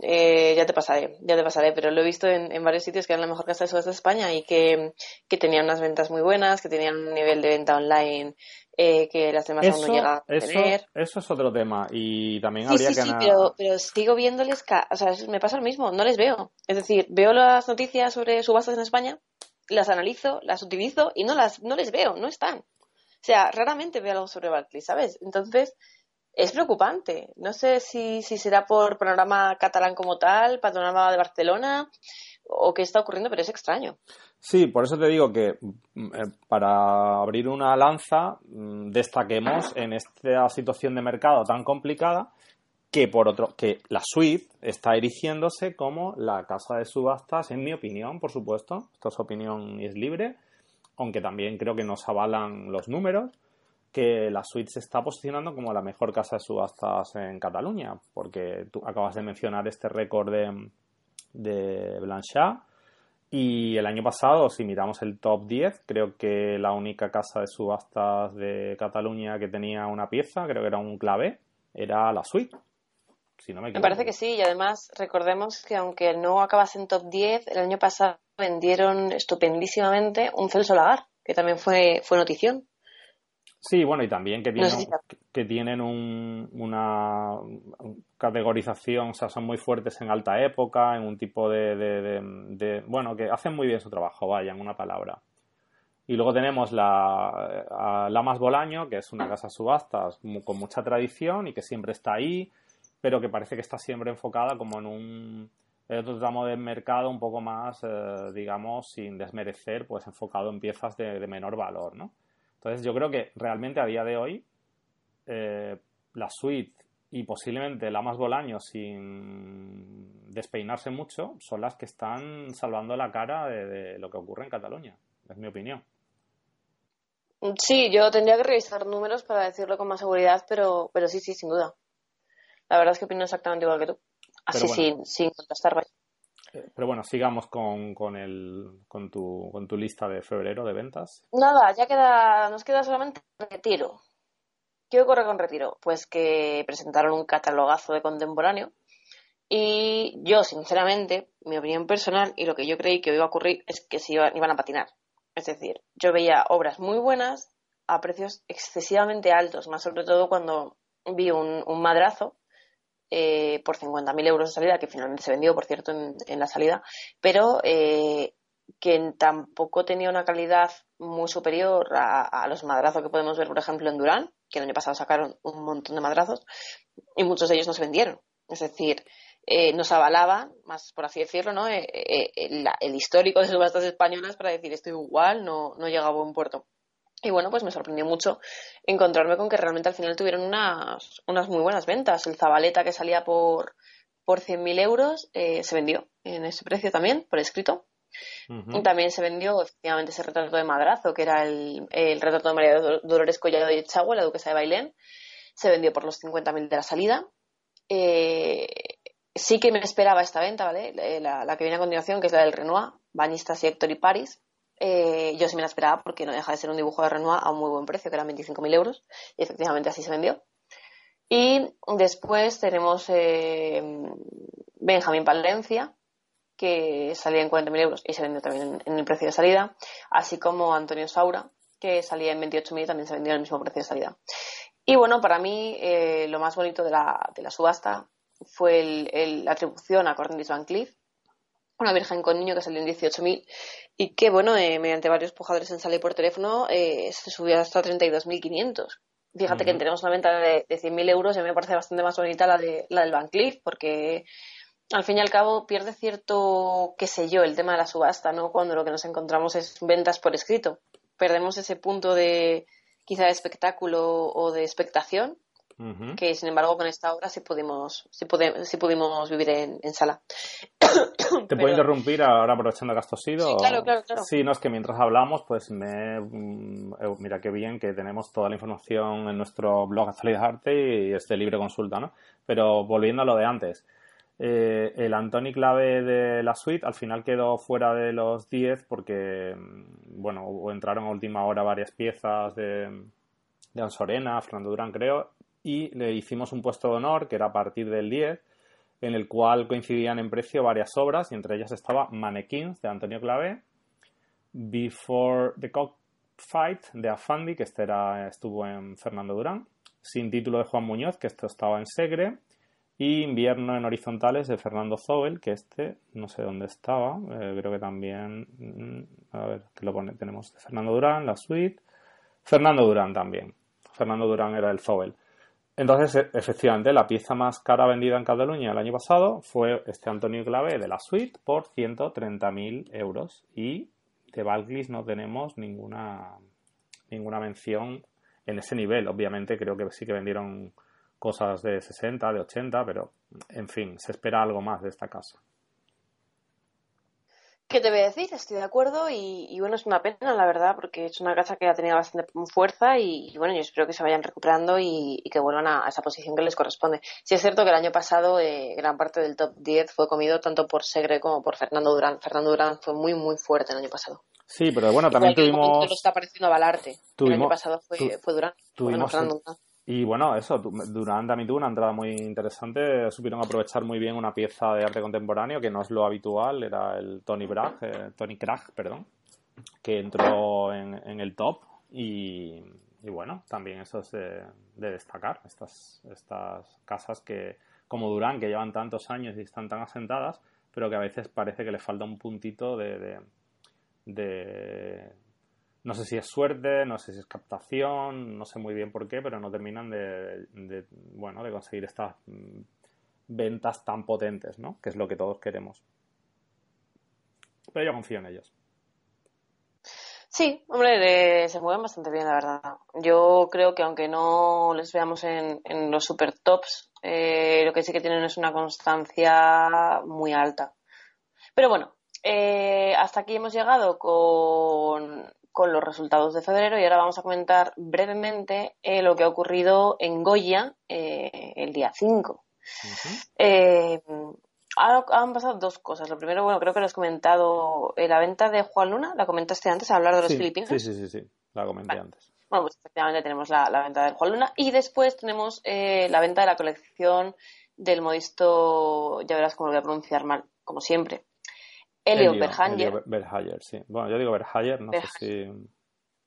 eh, ya te pasaré, ya te pasaré, pero lo he visto en, varios sitios que eran la mejor casa de subastas de España y que, tenían unas ventas muy buenas, que tenían un nivel de venta online eh, que las demás aún no llegan a tener. Eso es otro tema y también habría que... Sí, pero, pero, sigo viéndoles, o sea, me pasa lo mismo, no les veo. Es decir, veo las noticias sobre subastas en España, las analizo, las utilizo y no, las, no les veo, no están. O sea, raramente veo algo sobre Barclays, ¿sabes? Entonces, es preocupante. No sé si, será por panorama catalán como tal, panorama de Barcelona o qué está ocurriendo, pero es extraño. Sí, por eso te digo que mm, eh, para abrir una lanza mm, destaquemos en esta situación de mercado tan complicada que por otro que la suite está erigiéndose como la casa de subastas, en mi opinión, por supuesto, esto es opinión y es libre, aunque también creo que nos avalan los números que la suite se está posicionando como la mejor casa de subastas en Cataluña, porque tú acabas de mencionar este récord de, de Blanchard. Y el año pasado, si miramos el top 10, creo que la única casa de subastas de Cataluña que tenía una pieza, creo que era un clave, era la suite. Si no me, me parece que sí, y además recordemos que aunque no acabase en top 10, el año pasado vendieron estupendísimamente un Celso Lagar, que también fue, fue notición. Sí, bueno, y también que tienen, que tienen una categorización, o sea, son muy fuertes en alta época, en un tipo de, de, Bueno, que hacen muy bien su trabajo, vaya, en una palabra. Y luego tenemos la Lamas Bolaño, que es una casa subastas con mucha tradición y que siempre está ahí, pero que parece que está siempre enfocada como en un otro tramo del mercado un poco más, eh, digamos, sin desmerecer, pues enfocado en piezas de, de menor valor, ¿no? Entonces yo creo que realmente a día de hoy eh, la suite y posiblemente la más Bolaño sin despeinarse mucho son las que están salvando la cara de, lo que ocurre en Cataluña, es mi opinión. Sí, yo tendría que revisar números para decirlo con más seguridad, pero, pero sí, sí, sin duda. La verdad es que opino exactamente igual que tú. Así sin, sin contestar. Pero bueno, sigamos con, con, el, con, tu, con tu lista de febrero de ventas. Nada, ya queda, nos queda solamente retiro. ¿Qué ocurre con retiro? Pues que presentaron un catalogazo de contemporáneo y yo, sinceramente, mi opinión personal y lo que yo creí que iba a ocurrir es que se iban, iban a patinar. Es decir, yo veía obras muy buenas a precios excesivamente altos, más sobre todo cuando vi un, un madrazo eh, por 50.000 euros de salida, que finalmente se vendió, por cierto, en, la salida, pero eh, que tampoco tenía una calidad muy superior a, los madrazos que podemos ver, por ejemplo, en Durán, que el año pasado sacaron un montón de madrazos y muchos de ellos no se vendieron. Es decir, eh, nos avalaba, más por así decirlo, ¿no? el histórico de subastas [LAUGHS] españolas para decir esto igual no, no llega a buen puerto. Y bueno, pues me sorprendió mucho encontrarme con que realmente al final tuvieron unas, unas muy buenas ventas. El Zabaleta que salía por, por 100.000 euros eh, se vendió en ese precio también, por escrito. Y también se vendió efectivamente ese retrato de Madrazo, que era el, el retrato de María Dolores Collado de Echagua, la duquesa de Bailén. Se vendió por los 50.000 de la salida. Eh, sí que me esperaba esta venta, ¿vale? Eh, la, la, que viene a continuación, que es la del Renoir, Banistas y Héctor y Paris, eh, yo sí me la esperaba porque no deja de ser un dibujo de Renoir a un muy buen precio, que eran 25.000 euros, y efectivamente así se vendió. Y después tenemos eh, Benjamín Palencia, que salía en 40.000 euros y se vendió también en, el precio de salida, así como Antonio Saura, que salía en 28.000 y también se vendió en el mismo precio de salida. Y bueno, para mí eh, lo más bonito de la, subasta fue la atribución a Cornelis Van Cleef, una virgen con niño que salió en 18.000 y que, bueno, eh, mediante varios pujadores en sala y por teléfono eh, se subió hasta 32.500. Fíjate que tenemos una venta de, de 100.000 euros y a mí me parece bastante más bonita la, de, la del Van Cleef porque al fin y al cabo pierde cierto, qué sé yo, el tema de la subasta, ¿no? Cuando lo que nos encontramos es ventas por escrito. Perdemos ese punto de quizá de espectáculo o de expectación que sin embargo con esta obra sí pudimos, sí pudimos vivir en, sala. [COUGHS] ¿Te puedo interrumpir ahora aprovechando que has tosido? Sí, claro, claro, claro. Sí, no, es que mientras hablamos, pues me... Mm, eh, mira qué bien que tenemos toda la información en nuestro blog Actualidad Arte y es de libre consulta, ¿no? Pero volviendo a lo de antes. Eh, el Antoni Clave de la suite al final quedó fuera de los 10 porque, mm, bueno, entraron a última hora varias piezas de, de Ansorena, Fernando Durán creo, y le hicimos un puesto de honor que era a partir del 10 en el cual coincidían en precio varias obras y entre ellas estaba Mannequins de Antonio Clave, Before the Cockfight de Afandi, que este era, estuvo en Fernando Durán, Sin título de Juan Muñoz, que esto estaba en Segre, y Invierno en Horizontales de Fernando Zobel, que este no sé dónde estaba, eh, creo que también, mm, a ver, lo pone, tenemos Fernando Durán, la suite, Fernando Durán también, Fernando Durán era el Zobel. Entonces, e, efectivamente, la pieza más cara vendida en Cataluña el año pasado fue este Antonio Clave de la suite por 130.000 euros. Y de Valglis no tenemos ninguna, ninguna mención en ese nivel. Obviamente, creo que sí que vendieron cosas de 60, de 80, pero en fin, se espera algo más de esta casa. ¿Qué te voy a decir? Estoy de acuerdo y, bueno, es una pena, la verdad, porque es una casa que ha tenido bastante fuerza y, bueno, yo espero que se vayan recuperando y, que vuelvan a, esa posición que les corresponde. Sí es cierto que el año pasado eh, gran parte del top 10 fue comido tanto por Segre como por Fernando Durán. Fernando Durán fue muy, muy fuerte el año pasado. Sí, pero bueno, también tuvimos... lo está apareciendo a Balarte. el año pasado fue, fue Durán. Tuvimos, Fernando Durán. Y bueno, eso, Durán tuvo una entrada muy interesante. Supieron aprovechar muy bien una pieza de arte contemporáneo que no es lo habitual, era el Tony Bragg, eh, Tony Krag, perdón, que entró en, el top. Y, bueno, también eso es de, destacar, estas, estas casas que, como Durán, que llevan tantos años y están tan asentadas, pero que a veces parece que le falta un puntito de, de no sé si es suerte, no sé si es captación, no sé muy bien por qué, pero no terminan de, bueno, de conseguir estas mm, ventas tan potentes, ¿no? Que es lo que todos queremos. Pero yo confío en ellos. Sí, hombre, se mueven bastante bien, la verdad. Yo creo que aunque no les veamos en, los super tops, eh, lo que sí que tienen es una constancia muy alta. Pero bueno, eh, hasta aquí hemos llegado con con los resultados de febrero y ahora vamos a comentar brevemente eh, lo que ha ocurrido en Goya eh, el día 5. Eh, han pasado dos cosas. Lo primero, bueno, creo que lo has comentado, la venta de Juan Luna, la comentaste antes, a hablar de los filipinos. Sí, sí, sí, sí, la comenté antes. Bueno, pues efectivamente tenemos la, venta de Juan Luna y después tenemos la venta de la colección del modisto, ya verás cómo lo voy a pronunciar mal, como siempre, Elio, Berhayer. sí. Bueno, yo digo Berhayer, no sé si...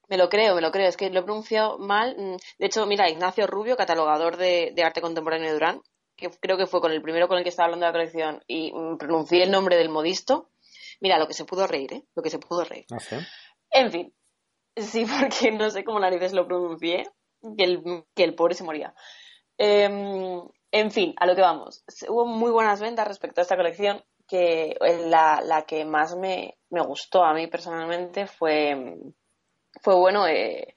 Me lo creo, me lo creo. Es que lo he pronunciado mal. Mm, de hecho, mira, Ignacio Rubio, catalogador de, arte contemporáneo de Durán, que creo que fue con el primero con el que estaba hablando de la colección, y mm, pronuncié el nombre del modisto. Mira, lo que se pudo reír, ¿eh? Lo que se pudo reír. ¿Ah, en fin. Sí, [LAUGHS] porque no sé cómo narices lo pronuncié, que el, que el pobre se moría. Em, en fin, a lo que vamos. Hubo muy buenas ventas respecto a esta colección que la, la que más me, me, gustó a mí personalmente fue, fue bueno, eh,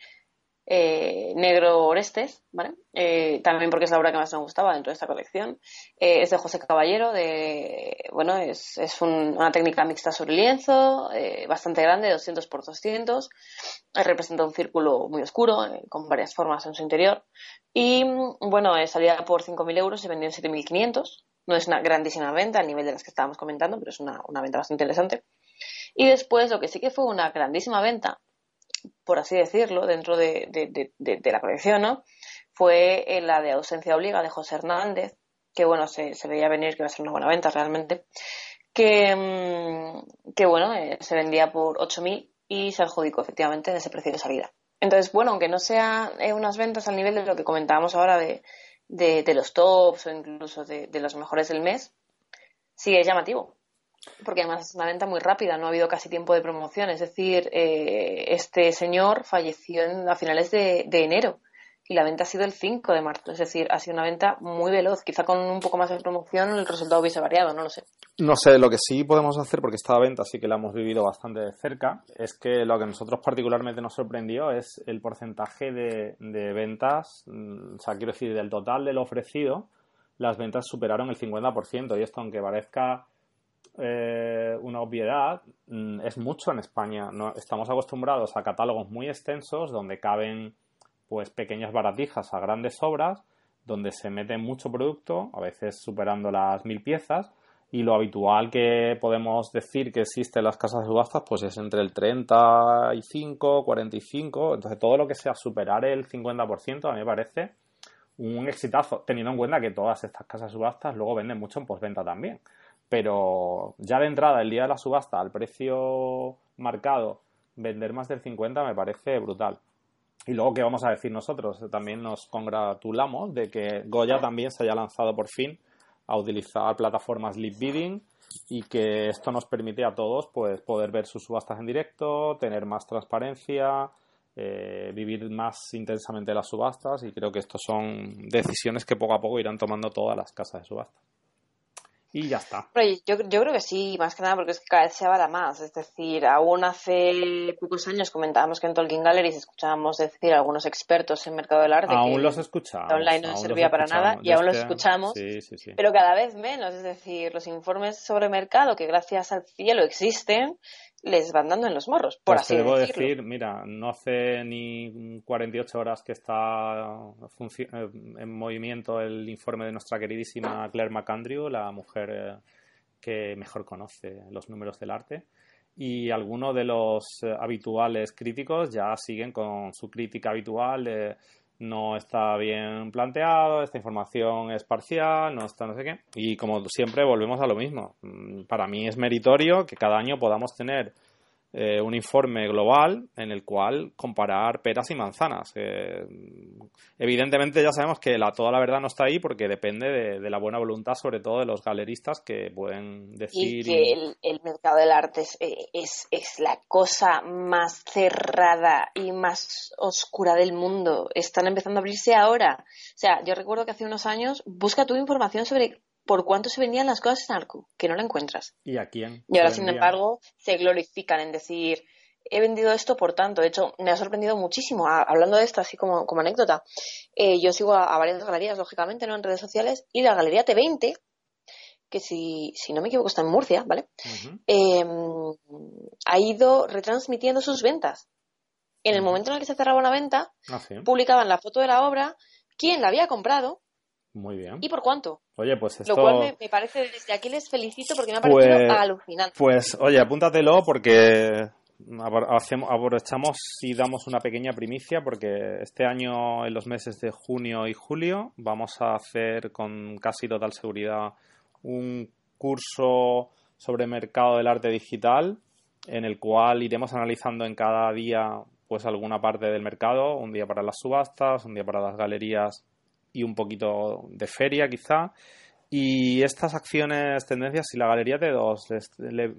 eh, Negro Orestes, ¿vale? Eh, también porque es la obra que más me gustaba dentro de esta colección. es de José Caballero, de, bueno, es, es una técnica mixta sobre lienzo, bastante grande, 200 por 200. representa un círculo muy oscuro, con varias formas en su interior. Y, bueno, salía por 5.000 euros y vendió en 7.500. No es una grandísima venta al nivel de las que estábamos comentando, pero es una, venta bastante interesante. Y después, lo que sí que fue una grandísima venta, por así decirlo, dentro de, la colección, ¿no? fue la de Ausencia Obliga de José Hernández, que bueno, se, veía venir que iba a ser una buena venta realmente, que, mm, que bueno, eh, se vendía por 8.000 y se adjudicó efectivamente en ese precio de salida. Entonces, bueno, aunque no sean eh, unas ventas al nivel de lo que comentábamos ahora de, de, los tops o incluso de, los mejores del mes, sí es llamativo. Porque además es una venta muy rápida, no ha habido casi tiempo de promoción. Es decir, eh, este señor falleció a finales de, enero y la venta ha sido el 5 de marzo. Es decir, ha sido una venta muy veloz. Quizá con un poco más de promoción el resultado hubiese variado, no lo sé. No sé, lo que sí podemos hacer, porque esta venta sí que la hemos vivido bastante de cerca, es que lo que a nosotros particularmente nos sorprendió es el porcentaje de, de ventas, mm, o sea, quiero decir, del total de lo ofrecido, las ventas superaron el 50%. Y esto, aunque parezca eh, una obviedad, mm, es mucho en España. ¿no? Estamos acostumbrados a catálogos muy extensos donde caben pues pequeñas baratijas a grandes obras, donde se mete mucho producto, a veces superando las mil piezas, y lo habitual que podemos decir que existe en las casas de subastas pues es entre el 35, 45, entonces todo lo que sea superar el 50% a mí me parece un exitazo, teniendo en cuenta que todas estas casas de subastas luego venden mucho en postventa también. Pero ya de entrada, el día de la subasta, al precio marcado, vender más del 50 me parece brutal. Y luego, ¿qué vamos a decir nosotros? También nos congratulamos de que Goya también se haya lanzado por fin a utilizar plataformas lead bidding y que esto nos permite a todos pues poder ver sus subastas en directo, tener más transparencia, eh, vivir más intensamente las subastas y creo que estas son decisiones que poco a poco irán tomando todas las casas de subastas. Y ya está. yo, yo creo que sí, más que nada porque es que cada vez se avala más. Es decir, aún hace pocos años comentábamos que en Tolkien Galleries escuchábamos decir a algunos expertos en mercado del arte aún que los escuchamos. online no servía para nada y aún los escuchamos. Pero cada vez menos. Es decir, los informes sobre mercado que gracias al cielo existen les van dando en los morros, por pues así te debo decirlo. decir, mira, no hace ni 48 horas que está eh, en movimiento el informe de nuestra queridísima Claire McAndrew, la mujer eh, que mejor conoce los números del arte. Y algunos de los eh, habituales críticos ya siguen con su crítica habitual de no está bien planteado, esta información es parcial, no está no sé qué. Y como siempre volvemos a lo mismo. Mm, para mí es meritorio que cada año podamos tener eh, un informe global en el cual comparar peras y manzanas. evidentemente ya sabemos que la, toda la verdad no está ahí porque depende de, la buena voluntad, sobre todo de los galeristas que pueden decir. Y que El, mercado del arte eh, es, es, la cosa más cerrada y más oscura del mundo. Están empezando a abrirse ahora. O sea, yo recuerdo que hace unos años busca tu información sobre por cuánto se vendían las cosas en Arco, que no la encuentras. ¿Y a quién? Y ahora, sin embargo, se glorifican en decir, he vendido esto por tanto. De hecho, me ha sorprendido muchísimo. hablando de esto, así como, como anécdota, eh, yo sigo a, varias galerías, lógicamente, ¿no? En redes sociales, y la galería T20, que si, si no me equivoco está en Murcia, ¿vale? Em, ha ido retransmitiendo sus ventas. En el momento en el que se cerraba una venta, ah, publicaban la foto de la obra, quién la había comprado muy bien. ¿Y por cuánto? Oye, pues esto... Lo cual me, parece, desde aquí les felicito porque me ha parecido pues, alucinante. Pues, oye, apúntatelo porque aprovechamos y damos una pequeña primicia porque este año, en los meses de junio y julio, vamos a hacer con casi total seguridad un curso sobre mercado del arte digital en el cual iremos analizando en cada día pues alguna parte del mercado, un día para las subastas, un día para las galerías y un poquito de feria quizá. Y estas acciones, tendencias, si la Galería T2 le,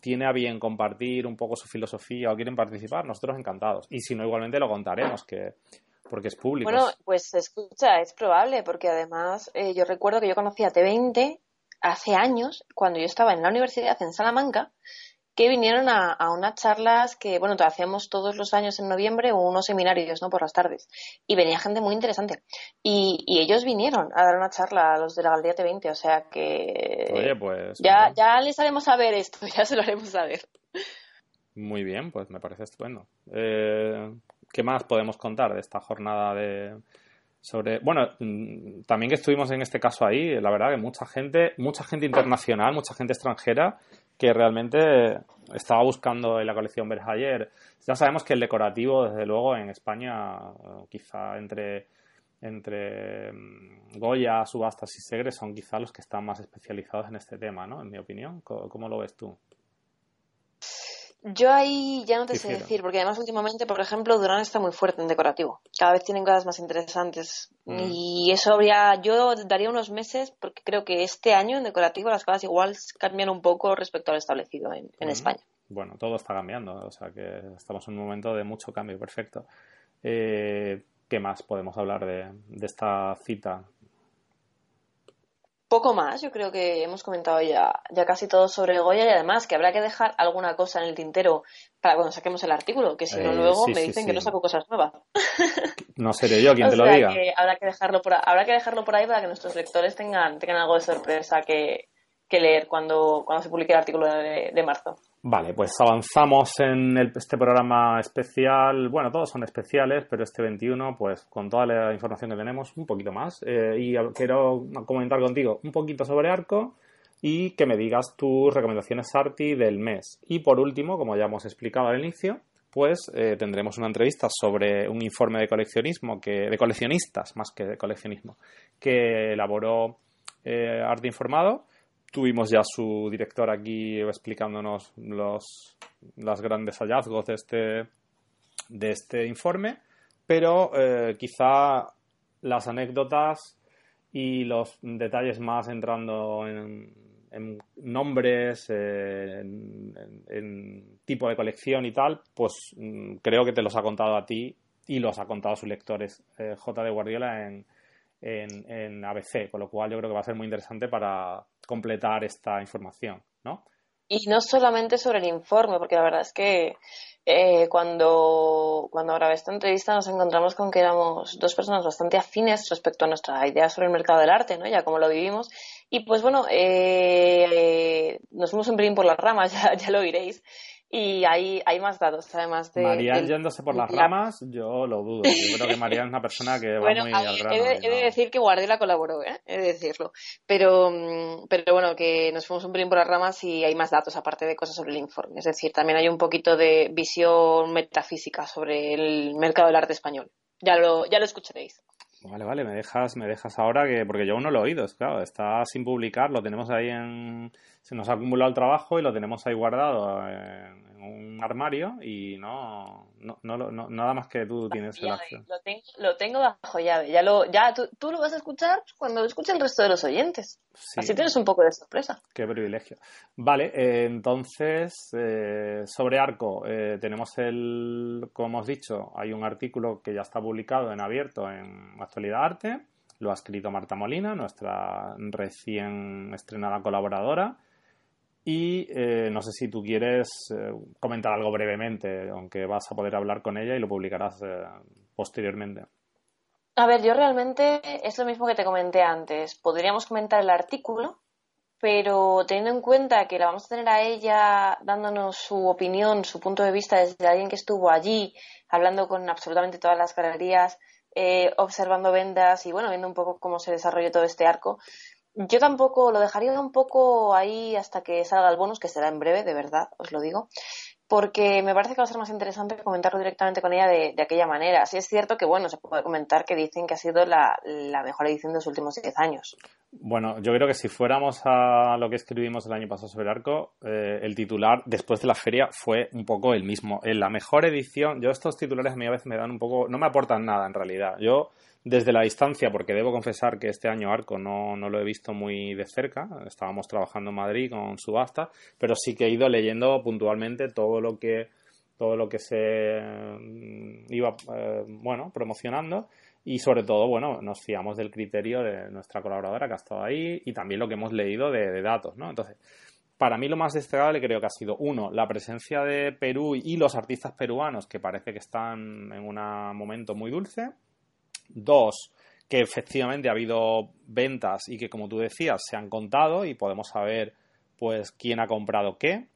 tiene a bien compartir un poco su filosofía o quieren participar, nosotros encantados. Y si no, igualmente lo contaremos, que porque es público. Bueno, pues escucha, es probable, porque además eh, yo recuerdo que yo conocí a T20 hace años, cuando yo estaba en la universidad en Salamanca, que vinieron a, unas charlas que, bueno, hacíamos todos los años en noviembre unos seminarios, ¿no? Por las tardes. Y venía gente muy interesante. Y, ellos vinieron a dar una charla a los de la Galería T20, o sea que... Oye, pues... Ya, ya les haremos saber esto, [LAUGHS] ya se lo haremos saber. Muy bien, pues me parece estupendo. Eh, ¿Qué más podemos contar de esta jornada de sobre bueno mm, también que estuvimos en este caso ahí la verdad que mucha gente mucha gente internacional mucha gente extranjera que realmente estaba buscando en la colección Berhayer. Ya sabemos que el decorativo, desde luego, en España, quizá entre, entre mm, Goya, Subastas y Segre, son quizá los que están más especializados en este tema, ¿no? En mi opinión. ¿Cómo, lo ves tú? Yo ahí ya no te sé decir, porque además últimamente, por ejemplo, Durán está muy fuerte en decorativo. Cada vez tienen cosas más interesantes. Mm. Y eso habría, yo daría unos meses, porque creo que este año en decorativo las cosas igual cambian un poco respecto al establecido en, mm. España. Bueno, todo está cambiando, o sea que estamos en un momento de mucho cambio, perfecto. Eh, ¿qué más podemos hablar de, de esta cita? Poco más, yo creo que hemos comentado ya, ya casi todo sobre Goya y además que habrá que dejar alguna cosa en el tintero para cuando saquemos el artículo, que si no Eh, luego sí, me dicen sí. que no saco cosas nuevas. [LAUGHS] No seré yo quien O te lo diga. que habrá que dejarlo por, habrá que dejarlo por ahí para que nuestros lectores tengan, tengan algo de sorpresa que, leer cuando, cuando se publique el artículo de, marzo. Vale, pues avanzamos en este programa especial. Bueno, todos son especiales, pero este 21, pues con toda la información que tenemos, un poquito más. Eh, y quiero comentar contigo un poquito sobre Arco y que me digas tus recomendaciones Arti del mes. Y por último, como ya hemos explicado al inicio, pues eh, tendremos una entrevista sobre un informe de coleccionismo, que, de coleccionistas más que de coleccionismo, que elaboró eh, Arte Informado. Tuvimos ya su director aquí explicándonos los, los grandes hallazgos de este, de este informe, pero eh, quizá las anécdotas y los detalles más entrando en, nombres, eh, en tipo de colección y tal, pues mm, creo que te los ha contado a ti y los ha contado a sus lectores eh, J. de Guardiola en, en, en ABC, con lo cual yo creo que va a ser muy interesante para completar esta información, ¿no? Y no solamente sobre el informe, porque la verdad es que eh, cuando, cuando grabé esta entrevista nos encontramos con que éramos dos personas bastante afines respecto a nuestra idea sobre el mercado del arte, ¿no? Ya como lo vivimos. Y pues bueno, eh, nos fuimos un pelín por las ramas, [LAUGHS] ya, ya lo oiréis. Y hay, hay más datos, además de... Marian del- yéndose por las la- ramas, yo lo dudo. Yo creo que Marian es una persona que va Bueno, muy al he, grano. de, he de decir que Guardiola colaboró, ¿eh? he de decirlo. Pero, mm, pero bueno, que nos fuimos un pelín por las ramas y hay más datos aparte de cosas sobre el informe. Es decir, también hay un poquito de visión metafísica sobre el mercado del arte español. Ya lo, ya lo escucharéis. Vale, vale, me dejas, me dejas ahora que, porque yo aún no lo he oído, claro, está sin publicar, lo tenemos ahí en, se nos ha acumulado el trabajo y lo tenemos ahí guardado en, en un armario y no, no, no, no- nada más que tú tienes el Ya, acceso. lo, tengo, lo tengo bajo llave. Ya lo, ya tú, tú lo vas a escuchar cuando lo escuche el resto de los oyentes. Sí, Así tienes un poco de sorpresa. qué privilegio. Vale, eh, entonces, eh, sobre Arco, eh, tenemos el, como hemos dicho, hay un artículo que ya está publicado en abierto en Actualidad Arte, lo ha escrito Marta Molina, nuestra recién estrenada colaboradora. Y eh, no sé si tú quieres eh, comentar algo brevemente, aunque vas a poder hablar con ella y lo publicarás eh, posteriormente. A ver, yo realmente es lo mismo que te comenté antes. Podríamos comentar el artículo, pero teniendo en cuenta que la vamos a tener a ella dándonos su opinión, su punto de vista desde alguien que estuvo allí, hablando con absolutamente todas las galerías, eh, observando vendas y bueno, viendo un poco cómo se desarrolló todo este arco. Yo tampoco lo dejaría un poco ahí hasta que salga el bonus, que será en breve, de verdad, os lo digo, porque me parece que va a ser más interesante comentarlo directamente con ella de, aquella manera. Sí es cierto que, bueno, se puede comentar que dicen que ha sido la, la mejor edición de los últimos 10 años. Bueno, yo creo que si fuéramos a lo que escribimos el año pasado sobre Arco, eh, el titular después de la feria fue un poco el mismo. En la mejor edición, yo estos titulares a mí a veces me dan un poco, no me aportan nada en realidad. Yo desde la distancia, porque debo confesar que este año Arco no, no lo he visto muy de cerca, estábamos trabajando en Madrid con subasta, pero sí que he ido leyendo puntualmente todo lo que todo lo que se mm, iba eh, bueno promocionando. Y sobre todo bueno nos fiamos del criterio de nuestra colaboradora que ha estado ahí y también lo que hemos leído de, de datos no entonces para mí lo más destacable creo que ha sido uno la presencia de Perú y los artistas peruanos que parece que están en un momento muy dulce dos que efectivamente ha habido ventas y que como tú decías se han contado y podemos saber pues quién ha comprado qué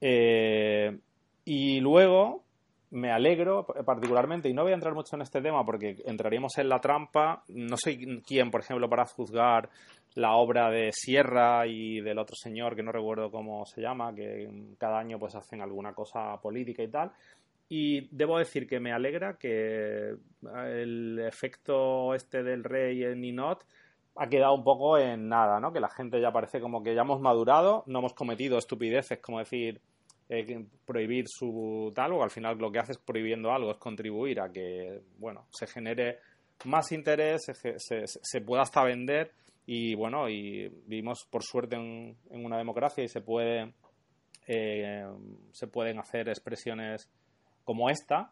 eh, y luego me alegro particularmente, y no voy a entrar mucho en este tema porque entraríamos en la trampa, no soy quien, por ejemplo, para juzgar la obra de Sierra y del otro señor que no recuerdo cómo se llama, que cada año pues hacen alguna cosa política y tal. Y debo decir que me alegra que el efecto este del rey en Ninot ha quedado un poco en nada, ¿no? Que la gente ya parece como que ya hemos madurado, no hemos cometido estupideces como decir eh, prohibir su tal, o al final lo que haces prohibiendo algo es contribuir a que, bueno, se genere más interés, se, se, se pueda hasta vender y, bueno, y vivimos por suerte en, en una democracia y se puede, eh, se pueden hacer expresiones como esta,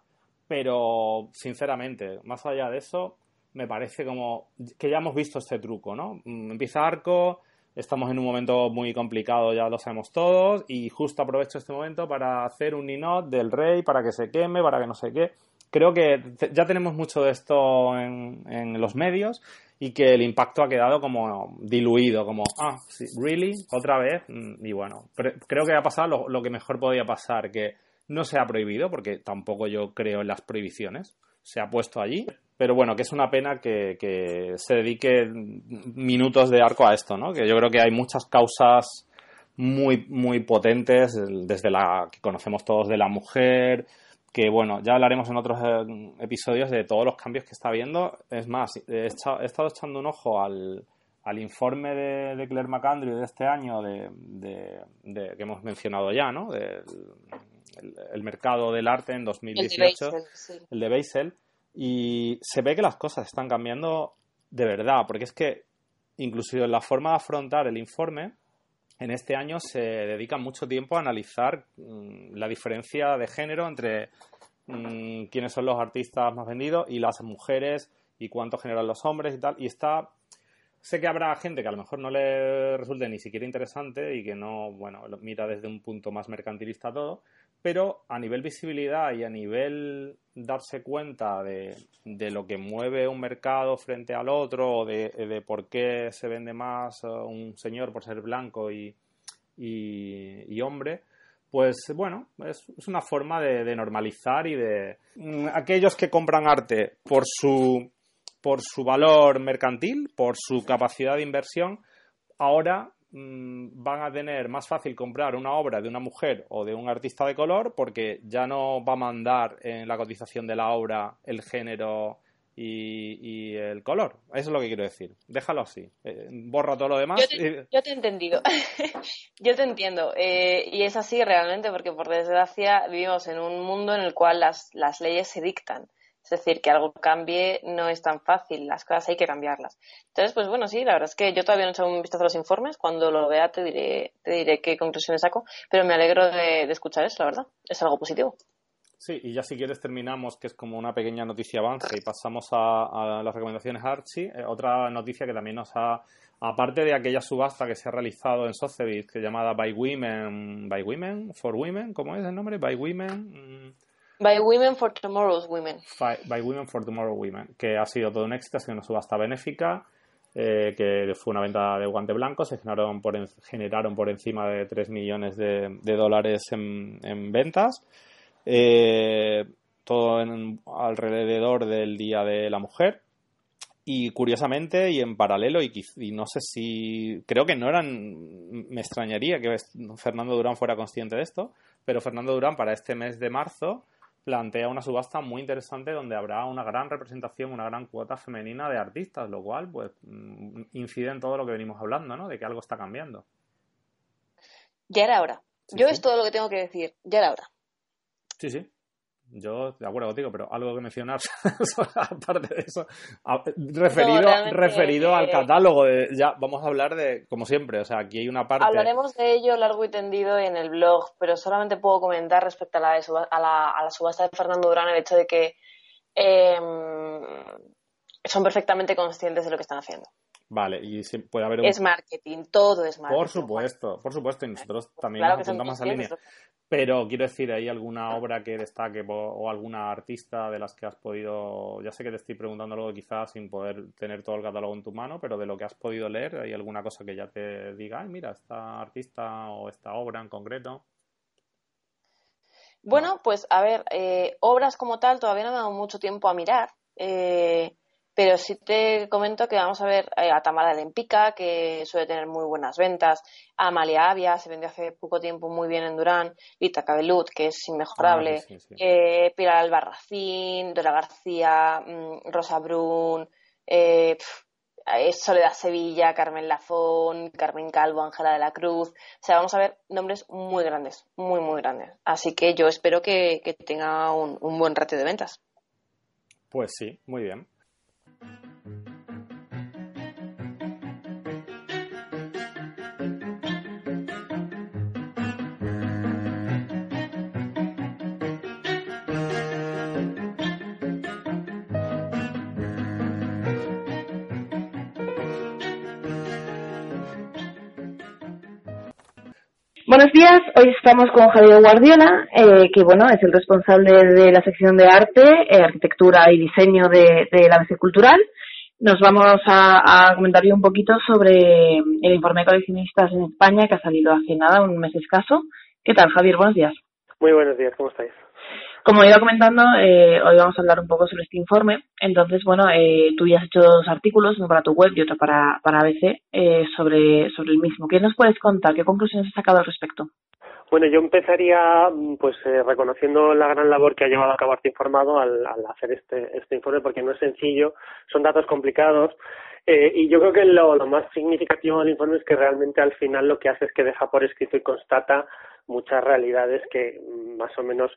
pero sinceramente, más allá de eso, me parece como que ya hemos visto este truco, ¿no? Mm, empieza Arco, estamos en un momento muy complicado, ya lo sabemos todos, y justo aprovecho este momento para hacer un ninot del rey, para que se queme, para que no sé qué. Creo que ya tenemos mucho de esto en, los medios y que el impacto ha quedado como diluido, como, ah, sí, ¿really? ¿Otra vez? Mm, y bueno, creo que ha pasado lo, lo que mejor podía pasar, que no se ha prohibido, porque tampoco yo creo en las prohibiciones, se ha puesto allí, pero bueno, que es una pena que, que, se dedique minutos de arco a esto, ¿no? Que yo creo que hay muchas causas muy, muy potentes, desde la que conocemos todos de la mujer, que bueno, ya hablaremos en otros eh, episodios de todos los cambios que está habiendo. Es más, he, estado echando un ojo al, al informe de, de, Claire McAndrew de este año de, de, que hemos mencionado ya, ¿no? Del el, mercado del arte en 2018, el de Basel, y se ve que las cosas están cambiando de verdad, porque es que inclusive en la forma de afrontar el informe, en este año se dedica mucho tiempo a analizar mm, la diferencia de género entre mm, quiénes son los artistas más vendidos y las mujeres y cuánto generan los hombres y tal. Y está. Sé que habrá gente que a lo mejor no le resulte ni siquiera interesante y que no, bueno, lo mira desde un punto más mercantilista todo, pero a nivel visibilidad y a nivel darse cuenta de, lo que mueve un mercado frente al otro, o de, por qué se vende más uh, un señor por ser blanco y, hombre, pues bueno, es, una forma de, normalizar y de... Mm, aquellos que compran arte por su, por su valor mercantil, por su capacidad de inversión, ahora Mm, van a tener más fácil comprar una obra de una mujer o de un artista de color porque ya no va a mandar en la cotización de la obra el género y, el color. Eso es lo que quiero decir. Déjalo así. Eh, borra todo lo demás. Yo te, yo te he entendido. [LAUGHS] yo te entiendo. Eh, y es así realmente porque por desgracia vivimos en un mundo en el cual las, las leyes se dictan. Es decir, que algo cambie no es tan fácil, las cosas hay que cambiarlas. Entonces, pues bueno, sí, la verdad es que yo todavía no he echado un vistazo a los informes, cuando lo vea te diré, te diré qué conclusiones saco, pero me alegro de, escuchar eso, la verdad, es algo positivo. Sí, y ya si quieres terminamos, que es como una pequeña noticia avance, y pasamos a, las recomendaciones Archie. Eh, otra noticia que también nos ha, aparte de aquella subasta que se ha realizado en Sotheby's, que llamada By Women, By Women, For Women, ¿cómo es el nombre? By Women. By Women for Tomorrow's Women. By, Women for Tomorrow's Women, que ha sido todo un éxito, ha sido una subasta benéfica, eh, que fue una venta de guante blanco, se generaron por, generaron por encima de 3 millones de, dólares en, ventas. Eh, todo en, alrededor del Día de la Mujer. Y curiosamente, y en paralelo, y, y, no sé si. Creo que no eran. Me extrañaría que Fernando Durán fuera consciente de esto, pero Fernando Durán, para este mes de marzo, plantea una subasta muy interesante donde habrá una gran representación, una gran cuota femenina de artistas, lo cual pues mm, incide en todo lo que venimos hablando, ¿no? De que algo está cambiando. Ya era hora. Yo es todo lo que tengo que decir. Ya era hora. Sí, sí. Yo de acuerdo contigo, pero algo que mencionar, [LAUGHS] aparte de eso, referido, referido al catálogo, de, ya vamos a hablar de, como siempre, o sea, aquí hay una parte... Hablaremos de ello largo y tendido en el blog, pero solamente puedo comentar respecto a la, a la, a la subasta de Fernando Durán el hecho de que em, son perfectamente conscientes de lo que están haciendo. Vale, y puede haber Es marketing, todo es marketing. Por supuesto, por supuesto, y nosotros también nos apuntamos a línea. Pero quiero decir, ¿hay alguna obra que destaque o alguna artista de las que has podido, ya sé que te estoy preguntando algo quizás sin poder tener todo el catálogo en tu mano, pero de lo que has podido leer, ¿hay alguna cosa que ya te diga, ay, mira, esta artista o esta obra en concreto? Bueno, pues a ver, eh, obras como tal todavía no me ha dado mucho tiempo a mirar. Eh, pero sí te comento que vamos a ver eh, a Tamara de Empica, que suele tener muy buenas ventas, a Amalia Avia, se vendió hace poco tiempo muy bien en Durán, Vita Cabelut, que es inmejorable, ah, Eh, Pilar Albarracín, Dora García, mm, Rosa Brun, eh, Soledad Sevilla, Carmen Lafón, Carmen Calvo, Ángela de la Cruz. O sea, vamos a ver nombres muy grandes, muy, muy grandes. Así que yo espero que, tenga un, un buen ratio de ventas. Pues sí, muy bien. Thank you. Buenos días, hoy estamos con Javier Guardiola, eh, que bueno es el responsable de la sección de arte, eh, arquitectura y diseño de, la ABC Cultural. Nos vamos a, a comentar un poquito sobre el informe de coleccionistas en España que ha salido hace nada, un mes escaso. ¿Qué tal, Javier? Buenos días. Muy buenos días, ¿cómo estáis? Como iba comentando, eh, hoy vamos a hablar un poco sobre este informe. Entonces, bueno, eh, tú ya has hecho dos artículos, uno para tu web y otro para, para ABC, eh, sobre, sobre el mismo. ¿Qué nos puedes contar? ¿Qué conclusiones has sacado al respecto? Bueno, yo empezaría pues eh, reconociendo la gran labor que ha llevado a cabo Arte Informado al, al hacer este, este informe, porque no es sencillo, son datos complicados. Eh, y yo creo que lo, lo más significativo del informe es que realmente al final lo que hace es que deja por escrito y constata muchas realidades que mm, más o menos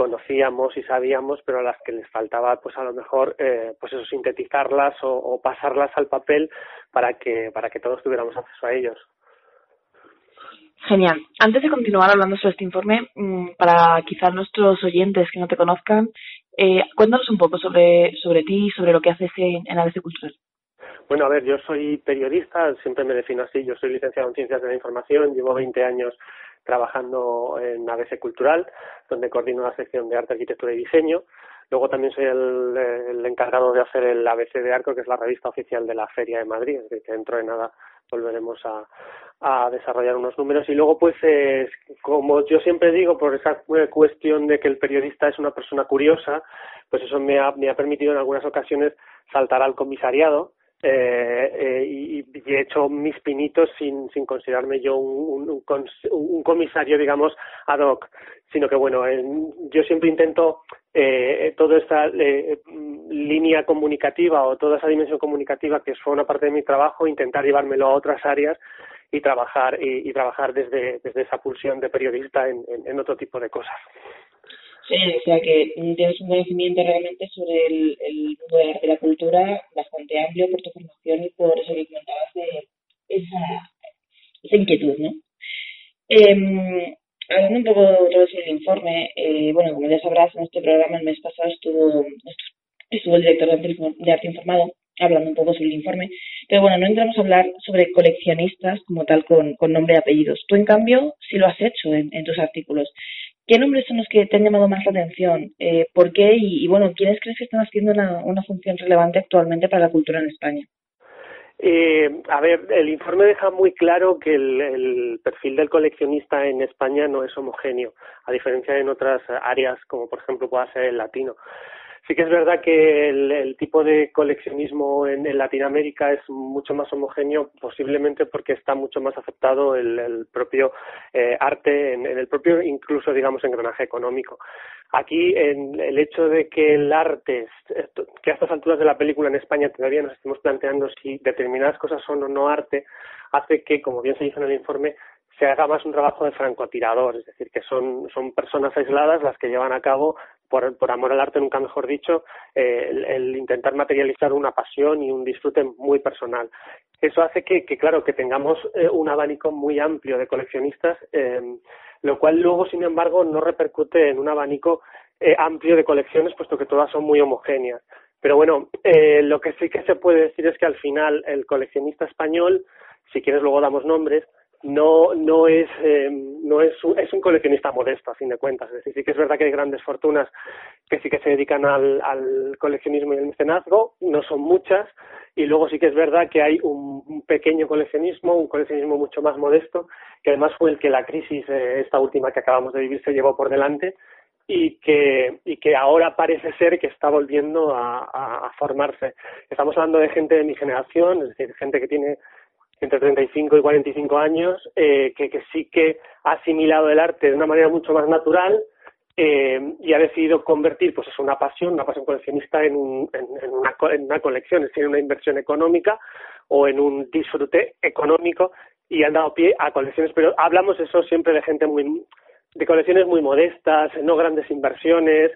conocíamos y sabíamos, pero a las que les faltaba, pues a lo mejor, eh, pues eso, sintetizarlas o, pasarlas al papel para que, para que todos tuviéramos acceso a ellos. Genial. Antes de continuar hablando sobre este informe, mm, para quizás nuestros oyentes que no te conozcan, eh, cuéntanos un poco sobre, sobre ti y sobre lo que haces en, en ABC Cultural. Bueno, a ver, yo soy periodista, siempre me defino así, yo soy licenciado en Ciencias de la Información, llevo 20 años trabajando en ABC Cultural, donde coordino la sección de arte, arquitectura y diseño. Luego también soy el, encargado de hacer el ABC de Arco, que es la revista oficial de la Feria de Madrid, que dentro de nada volveremos a, a desarrollar unos números. Y luego, pues, como yo siempre digo, por esa cuestión de que el periodista es una persona curiosa, pues eso me ha, me ha permitido en algunas ocasiones saltar al comisariado eh, eh, y, he hecho mis pinitos sin, sin considerarme yo un, un, un, comisario, digamos, ad hoc, sino que, bueno, yo siempre intento eh, toda esta eh, línea comunicativa o toda esa dimensión comunicativa que fue una parte de mi trabajo, intentar llevármelo a otras áreas y trabajar y, y trabajar desde, desde esa pulsión de periodista en, en otro tipo de cosas. Sí, o sea que tienes un conocimiento realmente sobre el, el mundo del arte y la cultura bastante amplio por tu formación y por eso que comentabas de esa, esa inquietud, ¿no? Eh, hablando un poco otra vez del informe, eh, bueno, como ya sabrás, en este programa el mes pasado estuvo, estuvo el director de arte informado hablando un poco sobre el informe, pero bueno, no entramos a hablar sobre coleccionistas como tal con, con nombre y apellidos. Tú, en cambio, sí lo has hecho en, en tus artículos. ¿Qué nombres son los que te han llamado más la atención? Eh, ¿Por qué? Y, bueno, ¿quiénes crees que están haciendo una, una función relevante actualmente para la cultura en España? Eh, a ver, el informe deja muy claro que el, el, perfil del coleccionista en España no es homogéneo, a diferencia de en otras áreas, como por ejemplo pueda ser el latino. Sí que es verdad que el, tipo de coleccionismo en, Latinoamérica es mucho más homogéneo, posiblemente porque está mucho más aceptado el, propio eh, arte, en, el propio incluso, digamos, engranaje económico. Aquí, en el hecho de que el arte, que a estas alturas de la película en España todavía nos estemos planteando si determinadas cosas son o no arte, hace que, como bien se dice en el informe, se haga más un trabajo de francotirador, es decir, que son, son personas aisladas las que llevan a cabo por, por amor al arte, nunca mejor dicho, eh, el, intentar materializar una pasión y un disfrute muy personal. Eso hace que, que claro, que tengamos eh, un abanico muy amplio de coleccionistas, eh, lo cual luego, sin embargo, no repercute en un abanico eh, amplio de colecciones, puesto que todas son muy homogéneas. Pero bueno, lo que sí que se puede decir es que al final el coleccionista español, si quieres luego damos nombres, no no es eh, no es un, es un coleccionista modesto a fin de cuentas es decir sí que es verdad que hay grandes fortunas que sí que se dedican al, al coleccionismo y al mecenazgo no son muchas y luego sí que es verdad que hay un, un pequeño coleccionismo un coleccionismo mucho más modesto que además fue el que la crisis eh, esta última que acabamos de vivir se llevó por delante y que, y que ahora parece ser que está volviendo a, a, a formarse. Estamos hablando de gente de mi generación, es decir, gente que tiene entre 35 y 45 años, eh, que, que sí que ha asimilado el arte de una manera mucho más natural eh, y ha decidido convertir pues es una pasión, una pasión coleccionista en, un, en, en, una, en una colección, es decir, una inversión económica o en un disfrute económico y han dado pie a colecciones, pero hablamos eso siempre de gente muy de colecciones muy modestas, no grandes inversiones,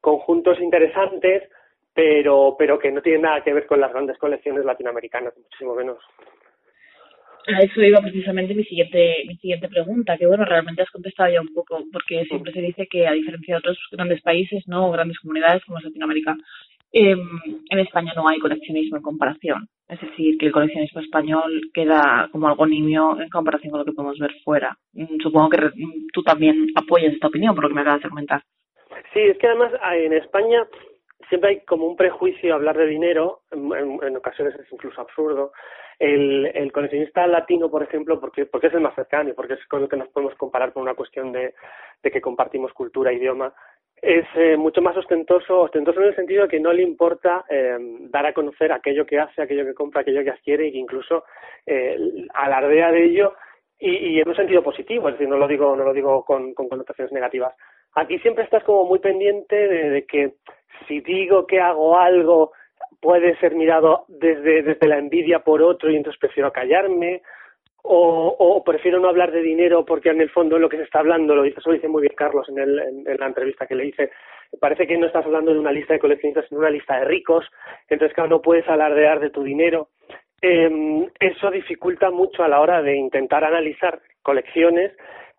conjuntos interesantes, pero pero que no tienen nada que ver con las grandes colecciones latinoamericanas, muchísimo menos a eso iba precisamente mi siguiente, mi siguiente pregunta, que bueno, realmente has contestado ya un poco, porque siempre se dice que a diferencia de otros grandes países, no, grandes comunidades como es Latinoamérica, em, en España no hay coleccionismo en comparación. Es decir, que el coleccionismo español queda como algo nimio en comparación con lo que podemos ver fuera. Mm, supongo que tú también apoyas esta opinión, por lo que me acabas de comentar. Sí, es que además en España siempre hay como un prejuicio hablar de dinero, en, ocasiones es incluso absurdo. El, el, coleccionista latino, por ejemplo, porque, porque es el más cercano y porque es con el que nos podemos comparar con una cuestión de, de que compartimos cultura, idioma, es eh, mucho más ostentoso, ostentoso en el sentido de que no le importa eh, dar a conocer aquello que hace, aquello que compra, aquello que adquiere y que incluso eh, alardea de ello y, y, en un sentido positivo, es decir, no lo digo, no lo digo con connotaciones negativas. Aquí siempre estás como muy pendiente de, que si digo que hago algo puede ser mirado desde, desde la envidia por otro y entonces prefiero callarme o, o prefiero no hablar de dinero porque en el fondo lo que se está hablando, lo dice, eso lo dice muy bien Carlos en, el, en, la entrevista que le hice, parece que no estás hablando de una lista de coleccionistas, sino una lista de ricos, entonces claro, no puedes alardear de tu dinero. Eh, eso dificulta mucho a la hora de intentar analizar colecciones,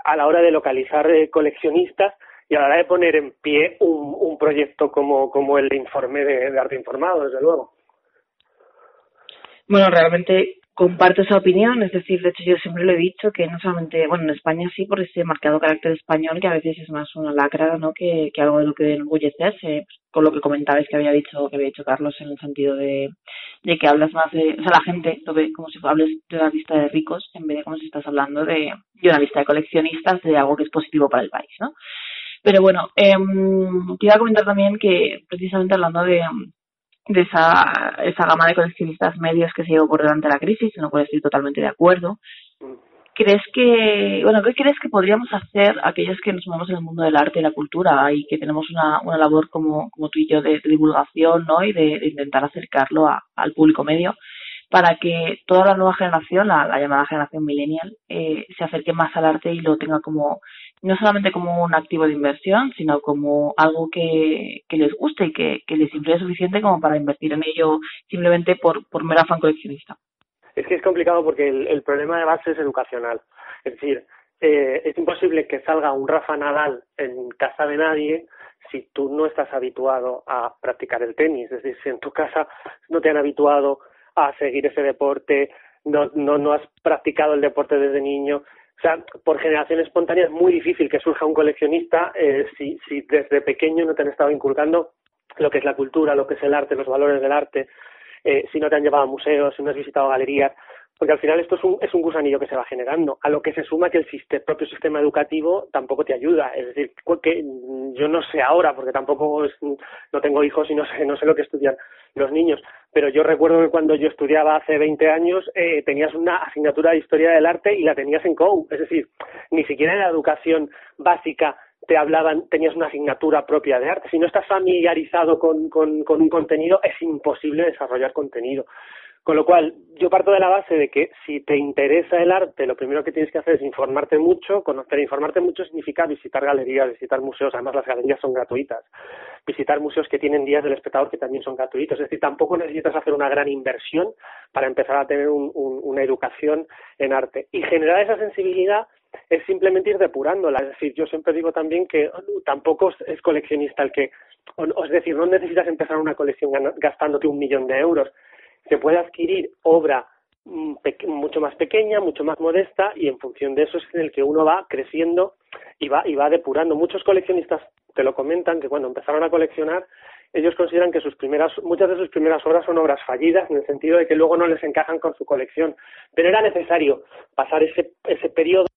a la hora de localizar eh, coleccionistas y a la hora de poner en pie un, proyecto como, como el informe de, arte informado, desde luego. Bueno, realmente comparto esa opinión, es decir, de hecho yo siempre lo he dicho que no solamente, bueno, en España sí por ese marcado carácter español que a veces es más una lacra, ¿no? Que, que algo de lo que enorgullecerse, con lo que comentabais que había dicho, que había dicho Carlos en el sentido de, de que hablas más de, o sea, la gente como si hables de una lista de ricos en vez de como si estás hablando de, de una lista de coleccionistas de algo que es positivo para el país, ¿no? Pero bueno, eh, te iba a comentar también que precisamente hablando de, de esa, esa gama de coleccionistas medios que se llevó por delante de la crisis, no puedo estoy totalmente de acuerdo. ¿Crees que, bueno, qué crees que podríamos hacer aquellos que nos movemos en el mundo del arte y la cultura y que tenemos una, una labor como, como tú y yo de, divulgación, ¿no? Y de, intentar acercarlo a, al público medio para que toda la nueva generación, la, la llamada generación millennial, eh, se acerque más al arte y lo tenga como no solamente como un activo de inversión, sino como algo que, que les guste y que, les influye suficiente como para invertir en ello simplemente por, por mera fan coleccionista. Es que es complicado porque el, el problema de base es educacional. Es decir, eh, es imposible que salga un Rafa Nadal en casa de nadie si tú no estás habituado a practicar el tenis. Es decir, si en tu casa no te han habituado a seguir ese deporte, no, no, no has practicado el deporte desde niño, o sea, por generación espontánea es muy difícil que surja un coleccionista eh, si, si desde pequeño no te han estado inculcando lo que es la cultura, lo que es el arte, los valores del arte, eh, si no te han llevado a museos, si no has visitado galerías, porque al final esto es un, es un gusanillo que se va generando, a lo que se suma que el propio sistema educativo tampoco te ayuda. Es decir, que yo no sé ahora, porque tampoco es, no tengo hijos y no sé, no sé lo que estudian los niños, pero yo recuerdo que cuando yo estudiaba hace 20 años eh, tenías una asignatura de historia del arte y la tenías en COU, es decir, ni siquiera en la educación básica te hablaban, tenías una asignatura propia de arte. Si no estás familiarizado con, con, con un contenido, es imposible desarrollar contenido. Con lo cual, yo parto de la base de que si te interesa el arte, lo primero que tienes que hacer es informarte mucho. Conocer, informarte mucho significa visitar galerías, visitar museos. Además, las galerías son gratuitas. Visitar museos que tienen días del espectador que también son gratuitos. Es decir, tampoco necesitas hacer una gran inversión para empezar a tener un, una educación en arte. Y generar esa sensibilidad es simplemente ir depurándola. Es decir, yo siempre digo también que tampoco es coleccionista el que, es decir, no necesitas empezar una colección gastándote un millón de euros se puede adquirir obra mm, mucho más pequeña, mucho más modesta y en función de eso es en el que uno va creciendo y va y va depurando. Muchos coleccionistas te lo comentan que cuando empezaron a coleccionar ellos consideran que sus primeras muchas de sus primeras obras son obras fallidas en el sentido de que luego no les encajan con su colección, pero era necesario pasar ese ese periodo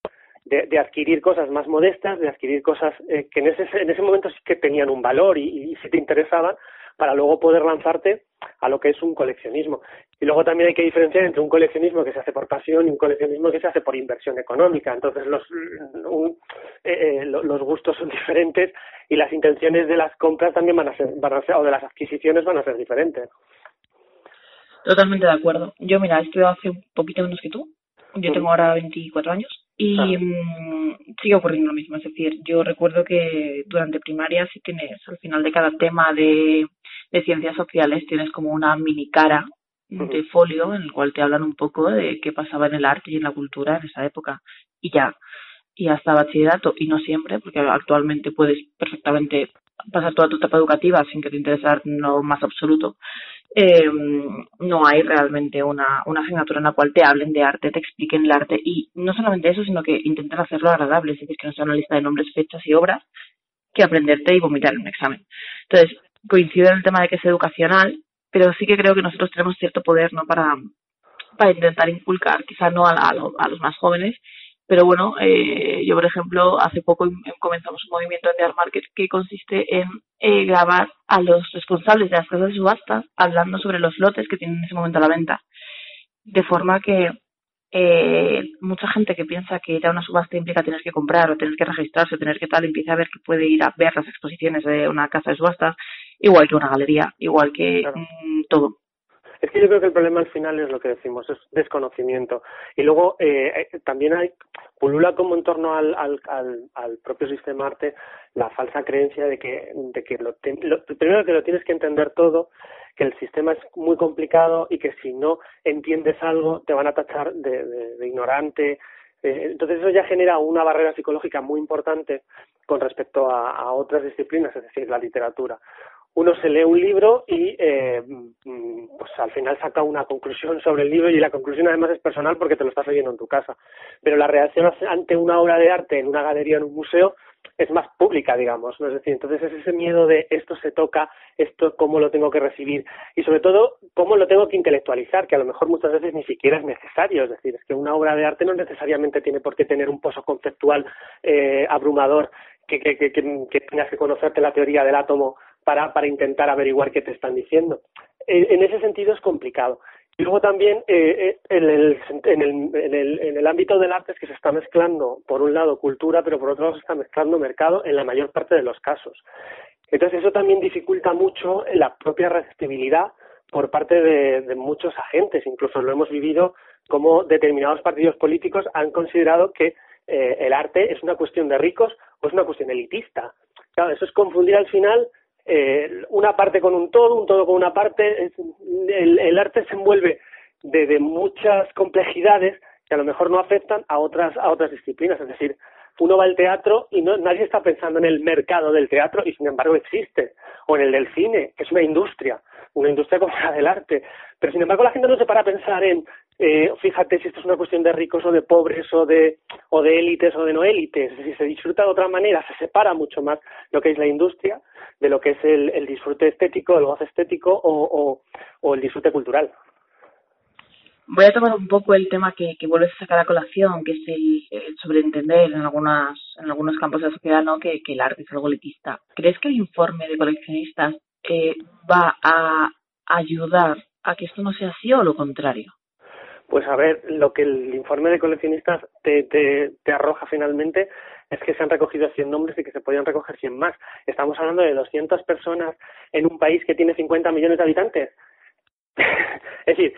de, de adquirir cosas más modestas, de adquirir cosas eh, que en ese en ese momento sí que tenían un valor y, y si te interesaban para luego poder lanzarte a lo que es un coleccionismo. Y luego también hay que diferenciar entre un coleccionismo que se hace por pasión y un coleccionismo que se hace por inversión económica. Entonces los, eh, eh los gustos son [LAUGHS] diferentes y las intenciones de las compras también van a ser, van a ser, o de las adquisiciones van a ser diferentes. Totalmente de acuerdo. Yo, mira, he estudiado hace un poquito menos que tú. Yo tengo ahora 24 años y mm, sigue ocurriendo lo mismo. Es decir, yo recuerdo que durante primaria sí tienes, al final de cada tema de de ciencias sociales tienes como una mini cara de folio en el cual te hablan un poco de qué pasaba en el arte y en la cultura en esa época. Y ya y hasta bachillerato. Y no siempre porque actualmente puedes perfectamente pasar toda tu etapa educativa sin que te interese lo más absoluto, eh, no hay realmente una, una asignatura en la cual te hablen de arte, te expliquen el arte y no solamente eso, sino que intenten hacerlo agradable, es decir, que no sea una lista de nombres, fechas y obras que aprenderte y vomitar en un examen. Entonces, coincido en el tema de que es educacional, pero sí que creo que nosotros tenemos cierto poder no para, para intentar inculcar, quizá no a, a los más jóvenes, pero bueno, eh, yo por ejemplo hace poco comenzamos un movimiento en The Market que consiste en eh, grabar a los responsables de las casas de subastas hablando sobre los lotes que tienen en ese momento a la venta. De forma que eh, mucha gente que piensa que ir a una subasta implica tener que comprar o tener que registrarse o tener que tal, empieza a ver que puede ir a ver las exposiciones de una casa de subastas, igual que una galería, igual que mm, todo. Es que yo creo que el problema al final es lo que decimos, es desconocimiento. Y luego eh, eh también hay, pulula como en torno al, propio sistema arte la falsa creencia de que, que lo, primero que lo tienes que entender todo, que el sistema es muy complicado y que si no entiendes algo te van a tachar de, ignorante, eh, entonces eso ya genera una barrera psicológica muy importante con respecto a, otras disciplinas, es decir, la literatura uno se lee un libro y eh, pues al final saca una conclusión sobre el libro y la conclusión además es personal porque te lo estás oyendo en tu casa. Pero la reacción ante una obra de arte en una galería, en un museo, es más pública, digamos. ¿no? Es decir, entonces es ese miedo de esto se toca, esto cómo lo tengo que recibir y sobre todo cómo lo tengo que intelectualizar, que a lo mejor muchas veces ni siquiera es necesario. Es decir, es que una obra de arte no necesariamente tiene por qué tener un pozo conceptual eh, abrumador que, que, que, que, tengas que conocerte la teoría del átomo para, para intentar averiguar qué te están diciendo. En, ese sentido es complicado. Y luego también eh, eh, en, el, en, el, en, el, en el ámbito del arte es que se está mezclando, por un lado, cultura, pero por otro lado se está mezclando mercado en la mayor parte de los casos. Entonces eso también dificulta mucho la propia receptibilidad por parte de, de muchos agentes. Incluso lo hemos vivido como determinados partidos políticos han considerado que eh, el arte es una cuestión de ricos o es una cuestión elitista. Claro, eso es confundir al final eh, una parte con un todo, un todo con una parte. el, el, arte se envuelve de, de, muchas complejidades que a lo mejor no afectan a otras, a otras disciplinas. Es decir, uno va al teatro y no, nadie está pensando en el mercado del teatro y sin embargo existe. O en el del cine, que es una industria, una industria como la del arte. Pero sin embargo la gente no se para a pensar en eh, fíjate si esto es una cuestión de ricos o de pobres o de o de élites o de no élites, si se disfruta de otra manera, se separa mucho más lo que es la industria de lo que es el, disfrute estético, el goce estético o, el disfrute cultural. Voy a tomar un poco el tema que, vuelves a sacar a colación, que es el, sobreentender en algunas en algunos campos de la sociedad ¿no? que, que el arte es algo elitista. ¿Crees que el informe de coleccionistas eh, va a ayudar a que esto no sea así o lo contrario? Pues a ver, lo que el informe de coleccionistas te, te, arroja finalmente es que se han recogido 100 nombres y que se podían recoger 100 más. Estamos hablando de 200 personas en un país que tiene 50 millones de habitantes. [LAUGHS] es decir,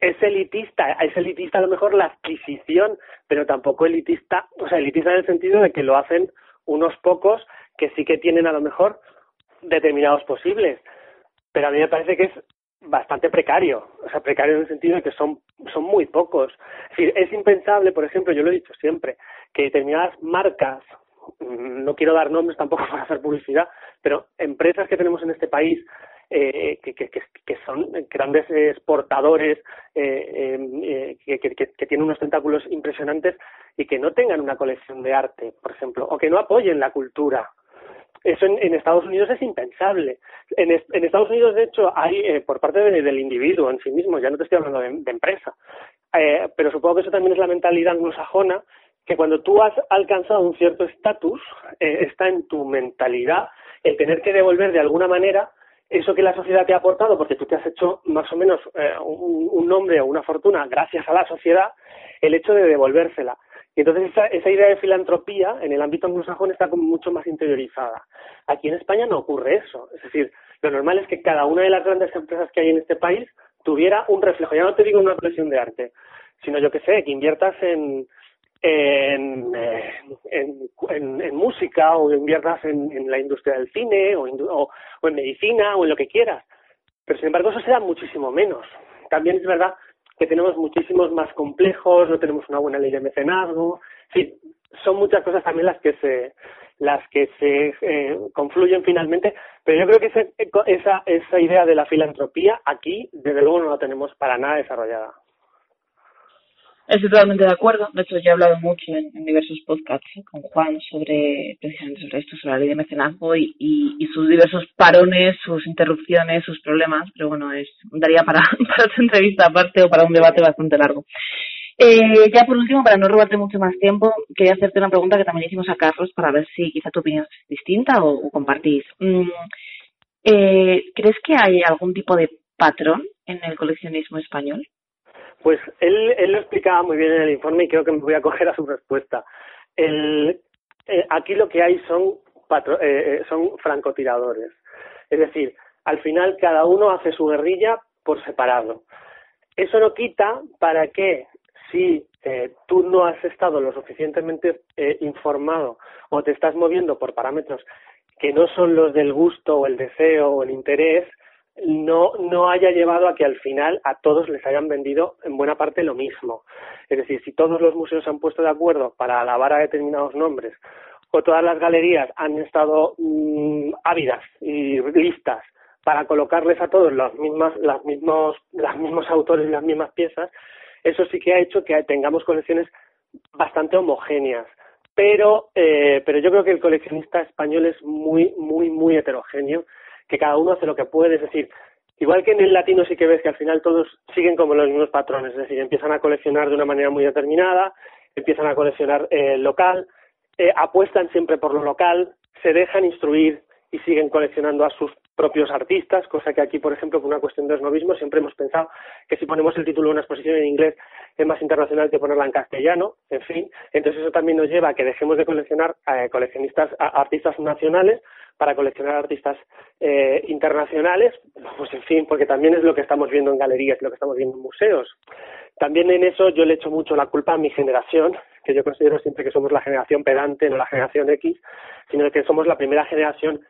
es elitista, es elitista a lo mejor la adquisición, pero tampoco elitista, o sea, elitista en el sentido de que lo hacen unos pocos que sí que tienen a lo mejor determinados posibles. Pero a mí me parece que es bastante precario, o sea, precario en el sentido de que son, son muy pocos. Es, impensable, por ejemplo, yo lo he dicho siempre, que determinadas marcas, mm, no quiero dar nombres tampoco [LAUGHS] para hacer publicidad, pero empresas que tenemos en este país eh, que, que, que, son grandes exportadores, eh, eh, que, que tienen unos tentáculos impresionantes y que no tengan una colección de arte, por ejemplo, o que no apoyen la cultura eso en, en, Estados Unidos es impensable. En, en Estados Unidos, de hecho, hay eh, por parte de, del individuo en sí mismo, ya no te estoy hablando de, de empresa, eh, pero supongo que eso también es la mentalidad anglosajona, que cuando tú has alcanzado un cierto estatus, eh, está en tu mentalidad el tener que devolver de alguna manera eso que la sociedad te ha aportado, porque tú te has hecho más o menos eh, un, un nombre o una fortuna gracias a la sociedad, el hecho de devolvérsela. Y entonces esa, esa idea de filantropía en el ámbito anglosajón está como mucho más interiorizada. Aquí en España no ocurre eso. Es decir, lo normal es que cada una de las grandes empresas que hay en este país tuviera un reflejo. Ya no te digo una colección de arte, sino yo que sé, que inviertas en, en, en, en, música o inviertas en, en la industria del cine o, o, o en medicina o en lo que quieras. Pero sin embargo eso se da muchísimo menos. También es verdad que tenemos muchísimos más complejos, no tenemos una buena ley de mecenazgo, sí, son muchas cosas también las que se las que se eh, confluyen finalmente, pero yo creo que esa, esa idea de la filantropía aquí, desde luego, no la tenemos para nada desarrollada. Estoy totalmente de acuerdo. De hecho, yo he hablado mucho en, diversos podcasts con Juan sobre precisamente sobre esto, sobre la ley de mecenazgo y, y, sus diversos parones, sus interrupciones, sus problemas. Pero bueno, es daría para, [LAUGHS] para otra entrevista aparte o para un debate bastante largo. Eh, ya por último, para no robarte mucho más tiempo, quería hacerte una pregunta que también hicimos a Carlos para ver si quizá tu opinión es distinta o, compartís. Mm, eh, ¿Crees que hay algún tipo de patrón en el coleccionismo español? Pues él, él lo explicaba muy bien en el informe y creo que me voy a coger a su respuesta. El, eh, aquí lo que hay son, patro, eh, eh, son francotiradores. Es decir, al final cada uno hace su guerrilla por separado. Eso no quita para que si eh, tú no has estado lo suficientemente eh, informado o te estás moviendo por parámetros que no son los del gusto o el deseo o el interés, no, no haya llevado a que al final a todos les hayan vendido en buena parte lo mismo. Es decir, si todos los museos se han puesto de acuerdo para alabar a determinados nombres o todas las galerías han estado mm, ávidas y listas para colocarles a todos los mismas, las mismos, los mismos autores y las mismas piezas, eso sí que ha hecho que tengamos colecciones bastante homogéneas. Pero, eh, pero yo creo que el coleccionista español es muy, muy, muy heterogéneo que cada uno hace lo que puede, es decir, igual que en el latino sí que ves que al final todos siguen como los mismos patrones, es decir, empiezan a coleccionar de una manera muy determinada, empiezan a coleccionar eh, local, eh, apuestan siempre por lo local, se dejan instruir y siguen coleccionando a sus propios artistas, cosa que aquí, por ejemplo, por una cuestión de esnovismo, siempre hemos pensado que si ponemos el título de una exposición en inglés es más internacional que ponerla en castellano, en fin. Entonces eso también nos lleva a que dejemos de coleccionar eh, coleccionistas, artistas nacionales para coleccionar artistas eh, internacionales, pues en fin, porque también es lo que estamos viendo en galerías, lo que estamos viendo en museos. También en eso yo le echo mucho la culpa a mi generación, que yo considero siempre que somos la generación pedante, no la generación X, sino que somos la primera generación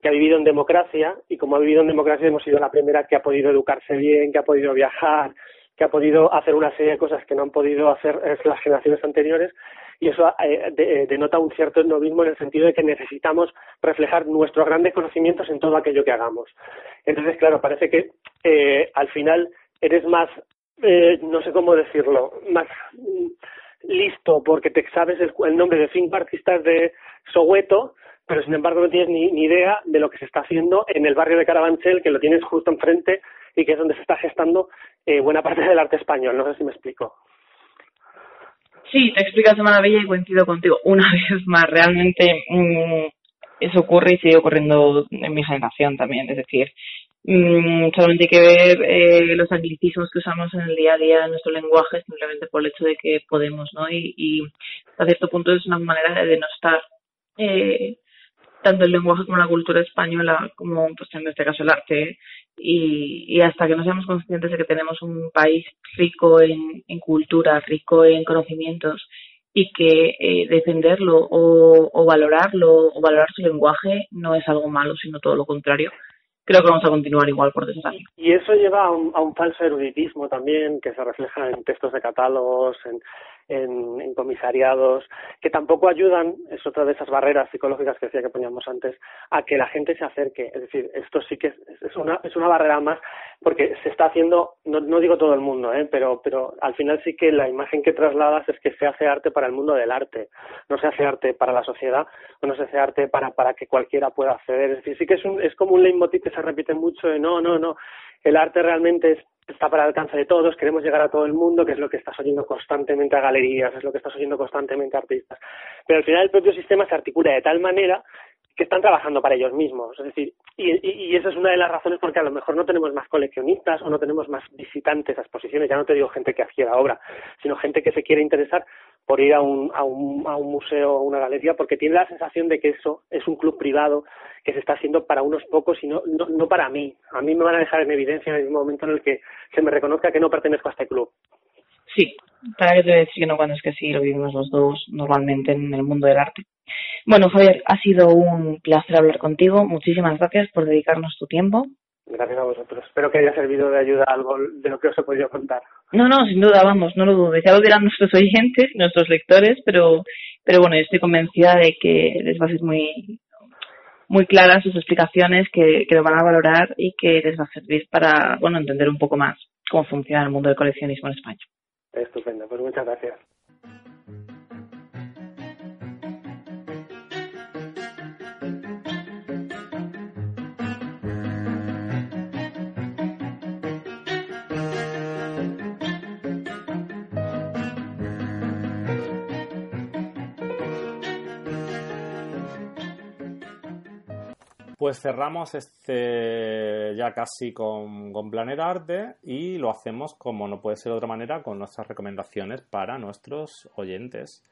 que ha vivido en democracia y como ha vivido en democracia hemos sido la primera que ha podido educarse bien, que ha podido viajar, que ha podido hacer una serie de cosas que no han podido hacer las generaciones anteriores y eso eh, eh, denota un cierto novismo en el sentido de que necesitamos reflejar nuestros grandes conocimientos en todo aquello que hagamos. Entonces, claro, parece que eh, al final eres más, no sé cómo decirlo, más listo porque te sabes el, el nombre de cinco artistas de Soweto pero sin embargo no tienes ni, idea de lo que se está haciendo en el barrio de Carabanchel, que lo tienes justo enfrente y que es donde se está gestando eh, buena parte del arte español. No sé si me explico. Sí, te explicas de maravilla y coincido contigo. Una [LAUGHS] vez más, realmente mm, eso ocurre y sigue ocurriendo en mi generación también. Es decir, mm, solamente hay que ver eh, los anglicismos que usamos en el día a día en nuestro lenguaje simplemente por el hecho de que podemos, ¿no? Y, y a cierto punto es una manera de denostar eh, tanto el lenguaje como la cultura española, como pues en este caso el arte, y, y hasta que no seamos conscientes de que tenemos un país rico en, en cultura, rico en conocimientos, y que eh, defenderlo o, o valorarlo o valorar su lenguaje no es algo malo, sino todo lo contrario creo que vamos a continuar igual por desgracia. Y eso lleva a un, a un falso eruditismo también que se refleja en textos de catálogos, en, en, comisariados, que tampoco ayudan, es otra de esas barreras psicológicas que decía que poníamos antes, a que la gente se acerque. Es decir, esto sí que es, una, es una barrera más, porque se está haciendo, no, no digo todo el mundo, ¿eh? pero, pero al final sí que la imagen que trasladas es que se hace arte para el mundo del arte, no se hace arte para la sociedad, o no se hace arte para, para que cualquiera pueda acceder. Es decir, sí que es, un, es como un leitmotiv que se repite mucho de no, no, no, el arte realmente es está para el alcance de todos, queremos llegar a todo el mundo, que es lo que estás oyendo constantemente a galerías, es lo que estás oyendo constantemente a artistas. Pero al final el propio sistema se articula de tal manera que están trabajando para ellos mismos. Es decir, y, y, esa es una de las razones porque a lo mejor no tenemos más coleccionistas o no tenemos más visitantes a exposiciones. Ya no te digo gente que adquiera obra, sino gente que se quiere interesar por ir a un, a un, a un museo o una galería porque tiene la sensación de que eso es un club privado que se está haciendo para unos pocos y no, no, no para mí. A mí me van a dejar en evidencia en el momento en el que se me reconozca que no pertenezco a este club. Sí, para que te decir que no cuando es que sí, lo vivimos los dos normalmente en el mundo del arte. Bueno, Javier, ha sido un placer hablar contigo. Muchísimas gracias por dedicarnos tu tiempo. Gracias a vosotros. Espero que haya servido de ayuda algo de lo que os he podido contar. No, no, sin duda, vamos, no lo dudes. Ya lo dirán nuestros oyentes, nuestros lectores, pero, pero bueno, yo estoy convencida de que les va a ser muy, muy claras sus explicaciones, que, que lo van a valorar y que les va a servir para, bueno, entender un poco más cómo funciona el mundo del coleccionismo en España. Estupendo, pues muchas gracias. Pues cerramos este ya casi con, con Planeta Arte y lo hacemos como no puede ser de otra manera con nuestras recomendaciones para nuestros oyentes.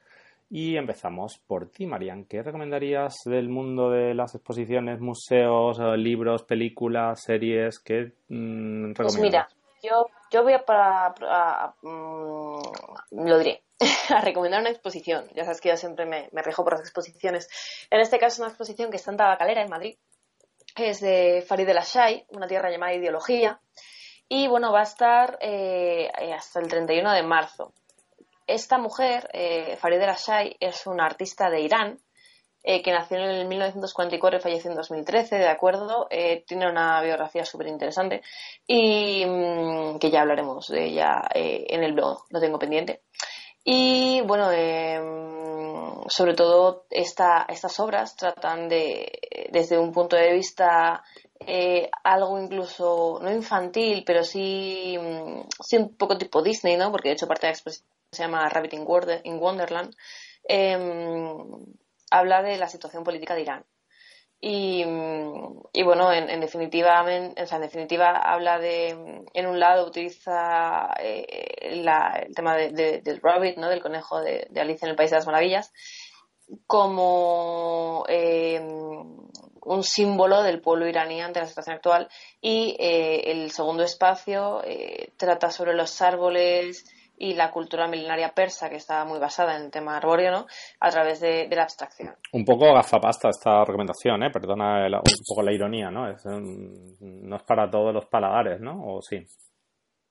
Y empezamos por ti, Marian. ¿Qué recomendarías del mundo de las exposiciones, museos, eh, libros, películas, series? ¿Qué mm, recomiendas? Pues mira, yo, yo voy a, para, para, mm, lo diré, [LAUGHS] a recomendar una exposición. Ya sabes que yo siempre me, me rijo por las exposiciones. En este caso, una exposición que está en Tabacalera, en Madrid, es de Farid El Ashai, una tierra llamada Ideología, y bueno, va a estar eh, hasta el 31 de marzo. Esta mujer, eh, Farid El Ashai, es una artista de Irán, eh, que nació en el 1944 y falleció en 2013, ¿de acuerdo? Eh, tiene una biografía súper interesante y mm, que ya hablaremos de ella eh, en el blog, lo tengo pendiente. Y bueno, em, sobre todo esta, estas obras tratan de, desde un punto de vista eh, algo incluso, no infantil, pero sí, mm, sí un poco tipo Disney, ¿no? Porque de hecho parte de la exposición se llama Rabbit in, in Wonderland. em, habla de la situación política de Irán. Y, mm, y bueno, en, en definitiva, en, definitiva habla de, en un lado utiliza eh, la- el tema de- de- del rabbit, ¿no? del conejo de, de Alicia en el País de las Maravillas, como eh, un símbolo del pueblo iraní ante la situación actual. Y eh, el segundo espacio eh, trata sobre los árboles y la cultura milenaria persa, que está muy basada en el tema arbóreo, ¿no? a través de, de la abstracción. Un poco gafapasta esta recomendación, ¿eh? Perdona el- un poco la ironía, ¿no? Es, no es para todos los paladares, ¿no? ¿O sí?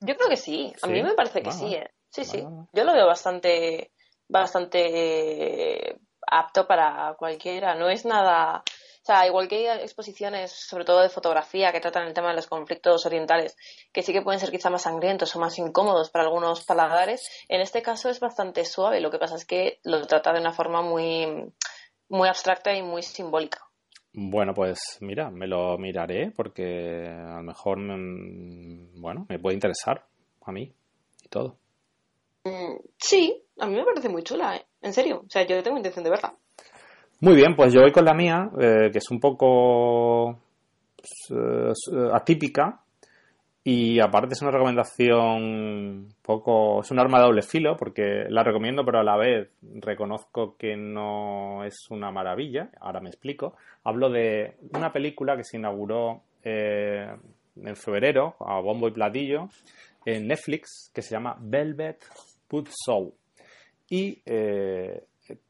Yo creo que sí, a Sí. mí me parece que Ah, sí, ¿eh? Sí, sí. Yo lo veo bastante, bastante eh, apto para cualquiera. No es nada. O sea, igual que hay exposiciones, sobre todo de fotografía, que tratan el tema de los conflictos orientales, que sí que pueden ser quizá más sangrientos o más incómodos para algunos paladares, en este caso es bastante suave. Lo que pasa es que lo trata de una forma muy, muy abstracta y muy simbólica. Bueno, pues mira, me lo miraré porque a lo mejor, mm, bueno, me puede interesar a mí y todo. Mm, Sí, a mí me parece muy chula, ¿eh? En serio. O sea, yo tengo intención de verla. Muy bien, pues yo voy con la mía, eh, que es un poco pues, eh, atípica. Y aparte es una recomendación poco, es un arma de doble filo porque la recomiendo pero a la vez reconozco que no es una maravilla, ahora me explico. Hablo de una película que se inauguró eh, en febrero a bombo y platillo en Netflix que se llama Velvet Buzzsaw y eh,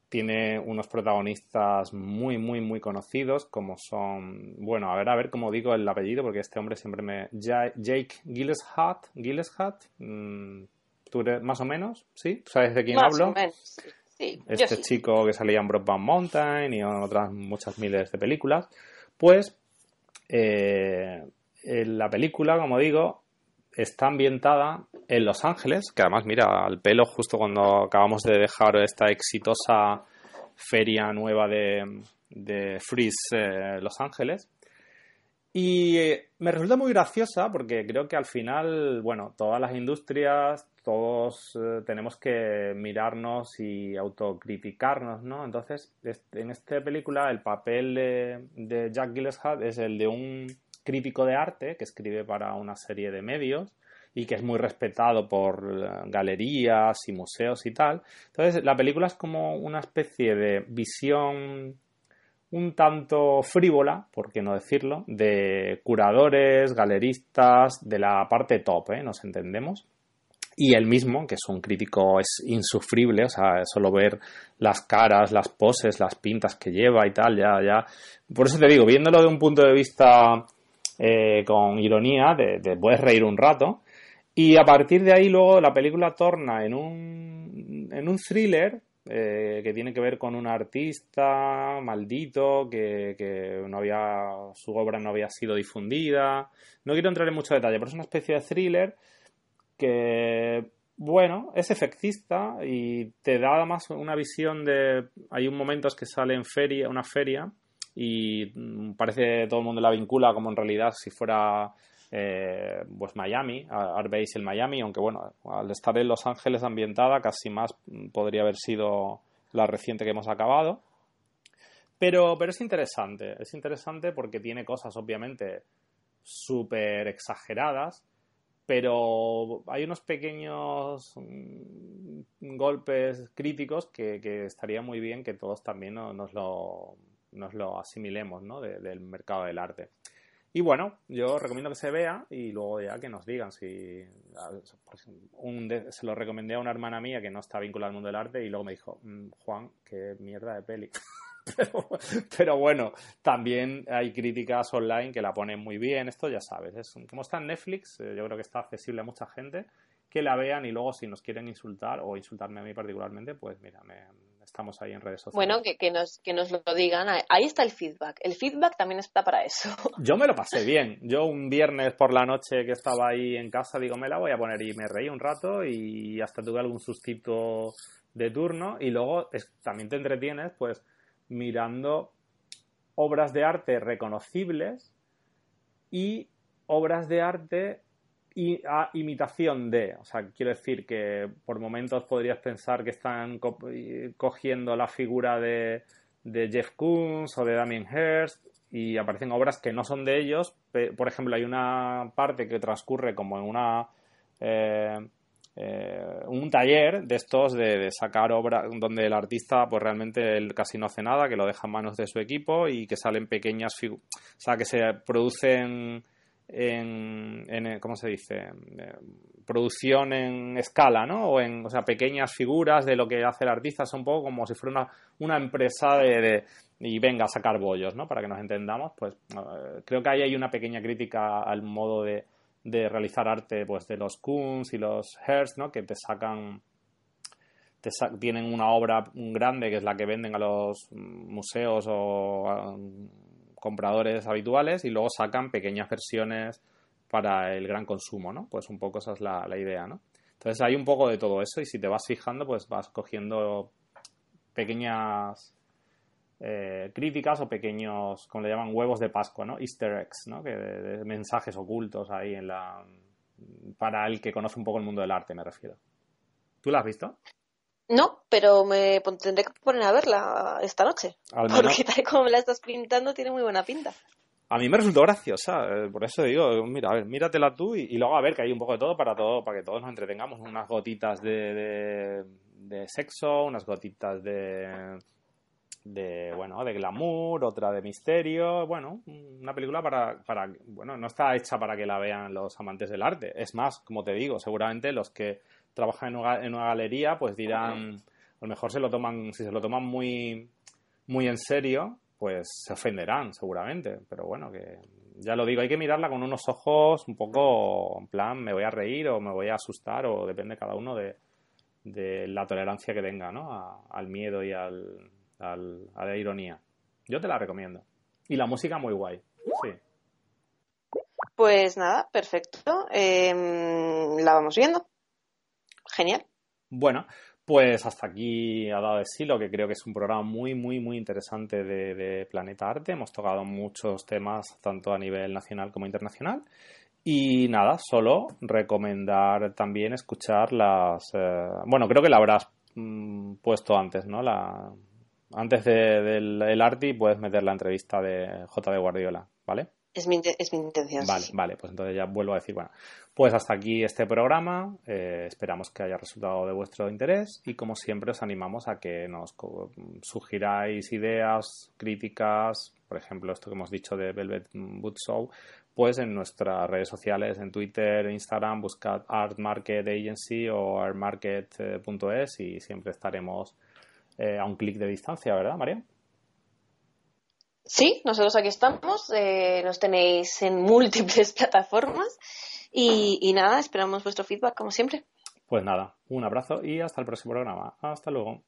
tiene unos protagonistas muy, muy, muy conocidos, como son, bueno, a ver, a ver cómo digo el apellido, porque este hombre siempre me... Ja- Jake Gillespie, Gillespie, mm, tú eres más o menos, ¿sí? ¿Tú sabes de quién Más hablo? o menos, sí. Este sí. chico que salía en Brokeback Mountain y en otras muchas miles de películas, pues eh, en la película, como digo, está ambientada en Los Ángeles, que además, mira, al pelo justo cuando acabamos de dejar esta exitosa feria nueva de, de Freeze eh, Los Ángeles. Y eh, me resulta muy graciosa porque creo que al final, bueno, todas las industrias, todos eh, tenemos que mirarnos y autocriticarnos, ¿no? Entonces, este- en esta película el papel de, de Jack Gillespie es el de un crítico de arte que escribe para una serie de medios y que es muy respetado por eh, galerías y museos y tal. Entonces, la película es como una especie de visión un tanto frívola, por qué no decirlo, de curadores, galeristas, de la parte top, ¿eh? Nos entendemos. Y él mismo, que es un crítico, es insufrible, o sea, solo ver las caras, las poses, las pintas que lleva y tal, ya, ya. Por eso te digo, viéndolo de un punto de vista eh, con ironía, de, de puedes reír un rato. Y a partir de ahí luego la película torna en un, en un thriller eh, que tiene que ver con un artista maldito que, que, no había su obra no había sido difundida. No quiero entrar en mucho detalle, pero es una especie de thriller que bueno, es efectista y te da más una visión de hay un momentos que sale en feria, una feria y mm, parece todo el mundo la vincula como en realidad si fuera eh, pues Miami, Art en Miami, aunque bueno, al estar en Los Ángeles ambientada, casi más podría haber sido la reciente que hemos acabado. Pero, pero es interesante, es interesante porque tiene cosas obviamente súper exageradas, pero hay unos pequeños mm, golpes críticos que, que, estaría muy bien que todos también nos lo, nos lo asimilemos ¿no? del mercado del arte. Y bueno, yo recomiendo que se vea y luego ya que nos digan si... Un se lo recomendé a una hermana mía que no está vinculada al mundo del arte y luego me dijo, mm, Juan, qué mierda de peli. [LAUGHS] pero, pero, bueno, también hay críticas online que la ponen muy bien. Esto ya sabes, es, como está en Netflix, eh, yo creo que está accesible a mucha gente, que la vean y luego si nos quieren insultar o insultarme a mí particularmente, pues mira, me, estamos ahí en redes sociales. Bueno, que, que, nos, que nos lo digan. Ahí está el feedback. El feedback también está para eso. [LAUGHS] Yo me lo pasé bien. Yo un viernes por la noche que estaba ahí en casa, digo, me la voy a poner y me reí un rato y hasta tuve algún sustito de turno. Y luego también te entretienes, pues, mirando obras de arte reconocibles y obras de arte a imitación de. O sea, quiero decir que por momentos podrías pensar que están cogiendo la figura de, de Jeff Koons o de Damien Hirst y aparecen obras que no son de ellos. Por ejemplo, hay una parte que transcurre como en una. Eh, eh, un taller de estos de, sacar obras donde el artista pues realmente él casi no hace nada, que lo deja en manos de su equipo y que salen pequeñas figuras, o sea, que se producen en, en ¿cómo se dice? Eh, producción en escala, ¿no? O en, o sea, pequeñas figuras de lo que hace el artista, son un poco como si fuera una, una empresa de, y venga a sacar bollos, ¿no? Para que nos entendamos, pues eh, creo que ahí hay una pequeña crítica al modo de, de realizar arte, pues de los Kunz y los Hearst, ¿no? Que te sacan te tienen una obra grande que es la que venden a los museos o compradores habituales y luego sacan pequeñas versiones para el gran consumo, ¿no? Pues un poco esa es la, idea, ¿no? Entonces hay un poco de todo eso y si te vas fijando, pues vas cogiendo pequeñas eh, críticas o pequeños, como le llaman, huevos de Pascua, ¿no? Easter eggs, ¿no? Que de, mensajes ocultos ahí en la... para el que conoce un poco el mundo del arte, me refiero. ¿Tú la has visto? No, pero me tendré que poner a verla esta noche. Porque tal como me la estás pintando, tiene muy buena pinta. A mí me resultó graciosa, eh, por eso digo, mira, a ver, míratela tú y, luego a ver que hay un poco de todo para todo, para que todos nos entretengamos. Unas gotitas de, de, sexo, unas gotitas de, de, bueno, de glamour, otra de misterio. Bueno, una película para, para, bueno, no está hecha para que la vean los amantes del arte. Es más, como te digo, seguramente los que trabajan en una, galería, pues dirán, a lo mejor se lo toman, si se lo toman muy, muy en serio, pues se ofenderán seguramente. Pero bueno, que ya lo digo, hay que mirarla con unos ojos un poco, en plan, me voy a reír o me voy a asustar o depende cada uno de, de la tolerancia que tenga, ¿no? al miedo y al, al, a la ironía. Yo te la recomiendo. Y la música muy guay, sí. Pues nada, perfecto. Em, la vamos viendo. Genial. Bueno, pues hasta aquí ha dado de sí lo que creo que es un programa muy, muy, muy interesante de, Planeta Arte. Hemos tocado muchos temas, tanto a nivel nacional como internacional. Y nada, solo recomendar también escuchar las. Eh, bueno, creo que la habrás mm, puesto antes, ¿no? La, antes del de, Arti puedes meter la entrevista de J. de Guardiola, ¿vale? Es mi, es mi intención. Vale, vale, pues entonces ya vuelvo a decir, bueno, pues hasta aquí este programa. Eh, esperamos que haya resultado de vuestro interés y como siempre os animamos a que nos sugiráis ideas, críticas, por ejemplo, esto que hemos dicho de Velvet Boot Show, pues en nuestras redes sociales, en Twitter, Instagram, buscad Art Market Agency o artmarket.es y siempre estaremos eh, a un clic de distancia, ¿verdad, María? Sí, nosotros aquí estamos, eh, nos tenéis en múltiples [LAUGHS] plataformas y, y nada, esperamos vuestro feedback como siempre. Pues nada, un abrazo y hasta el próximo programa. Hasta luego.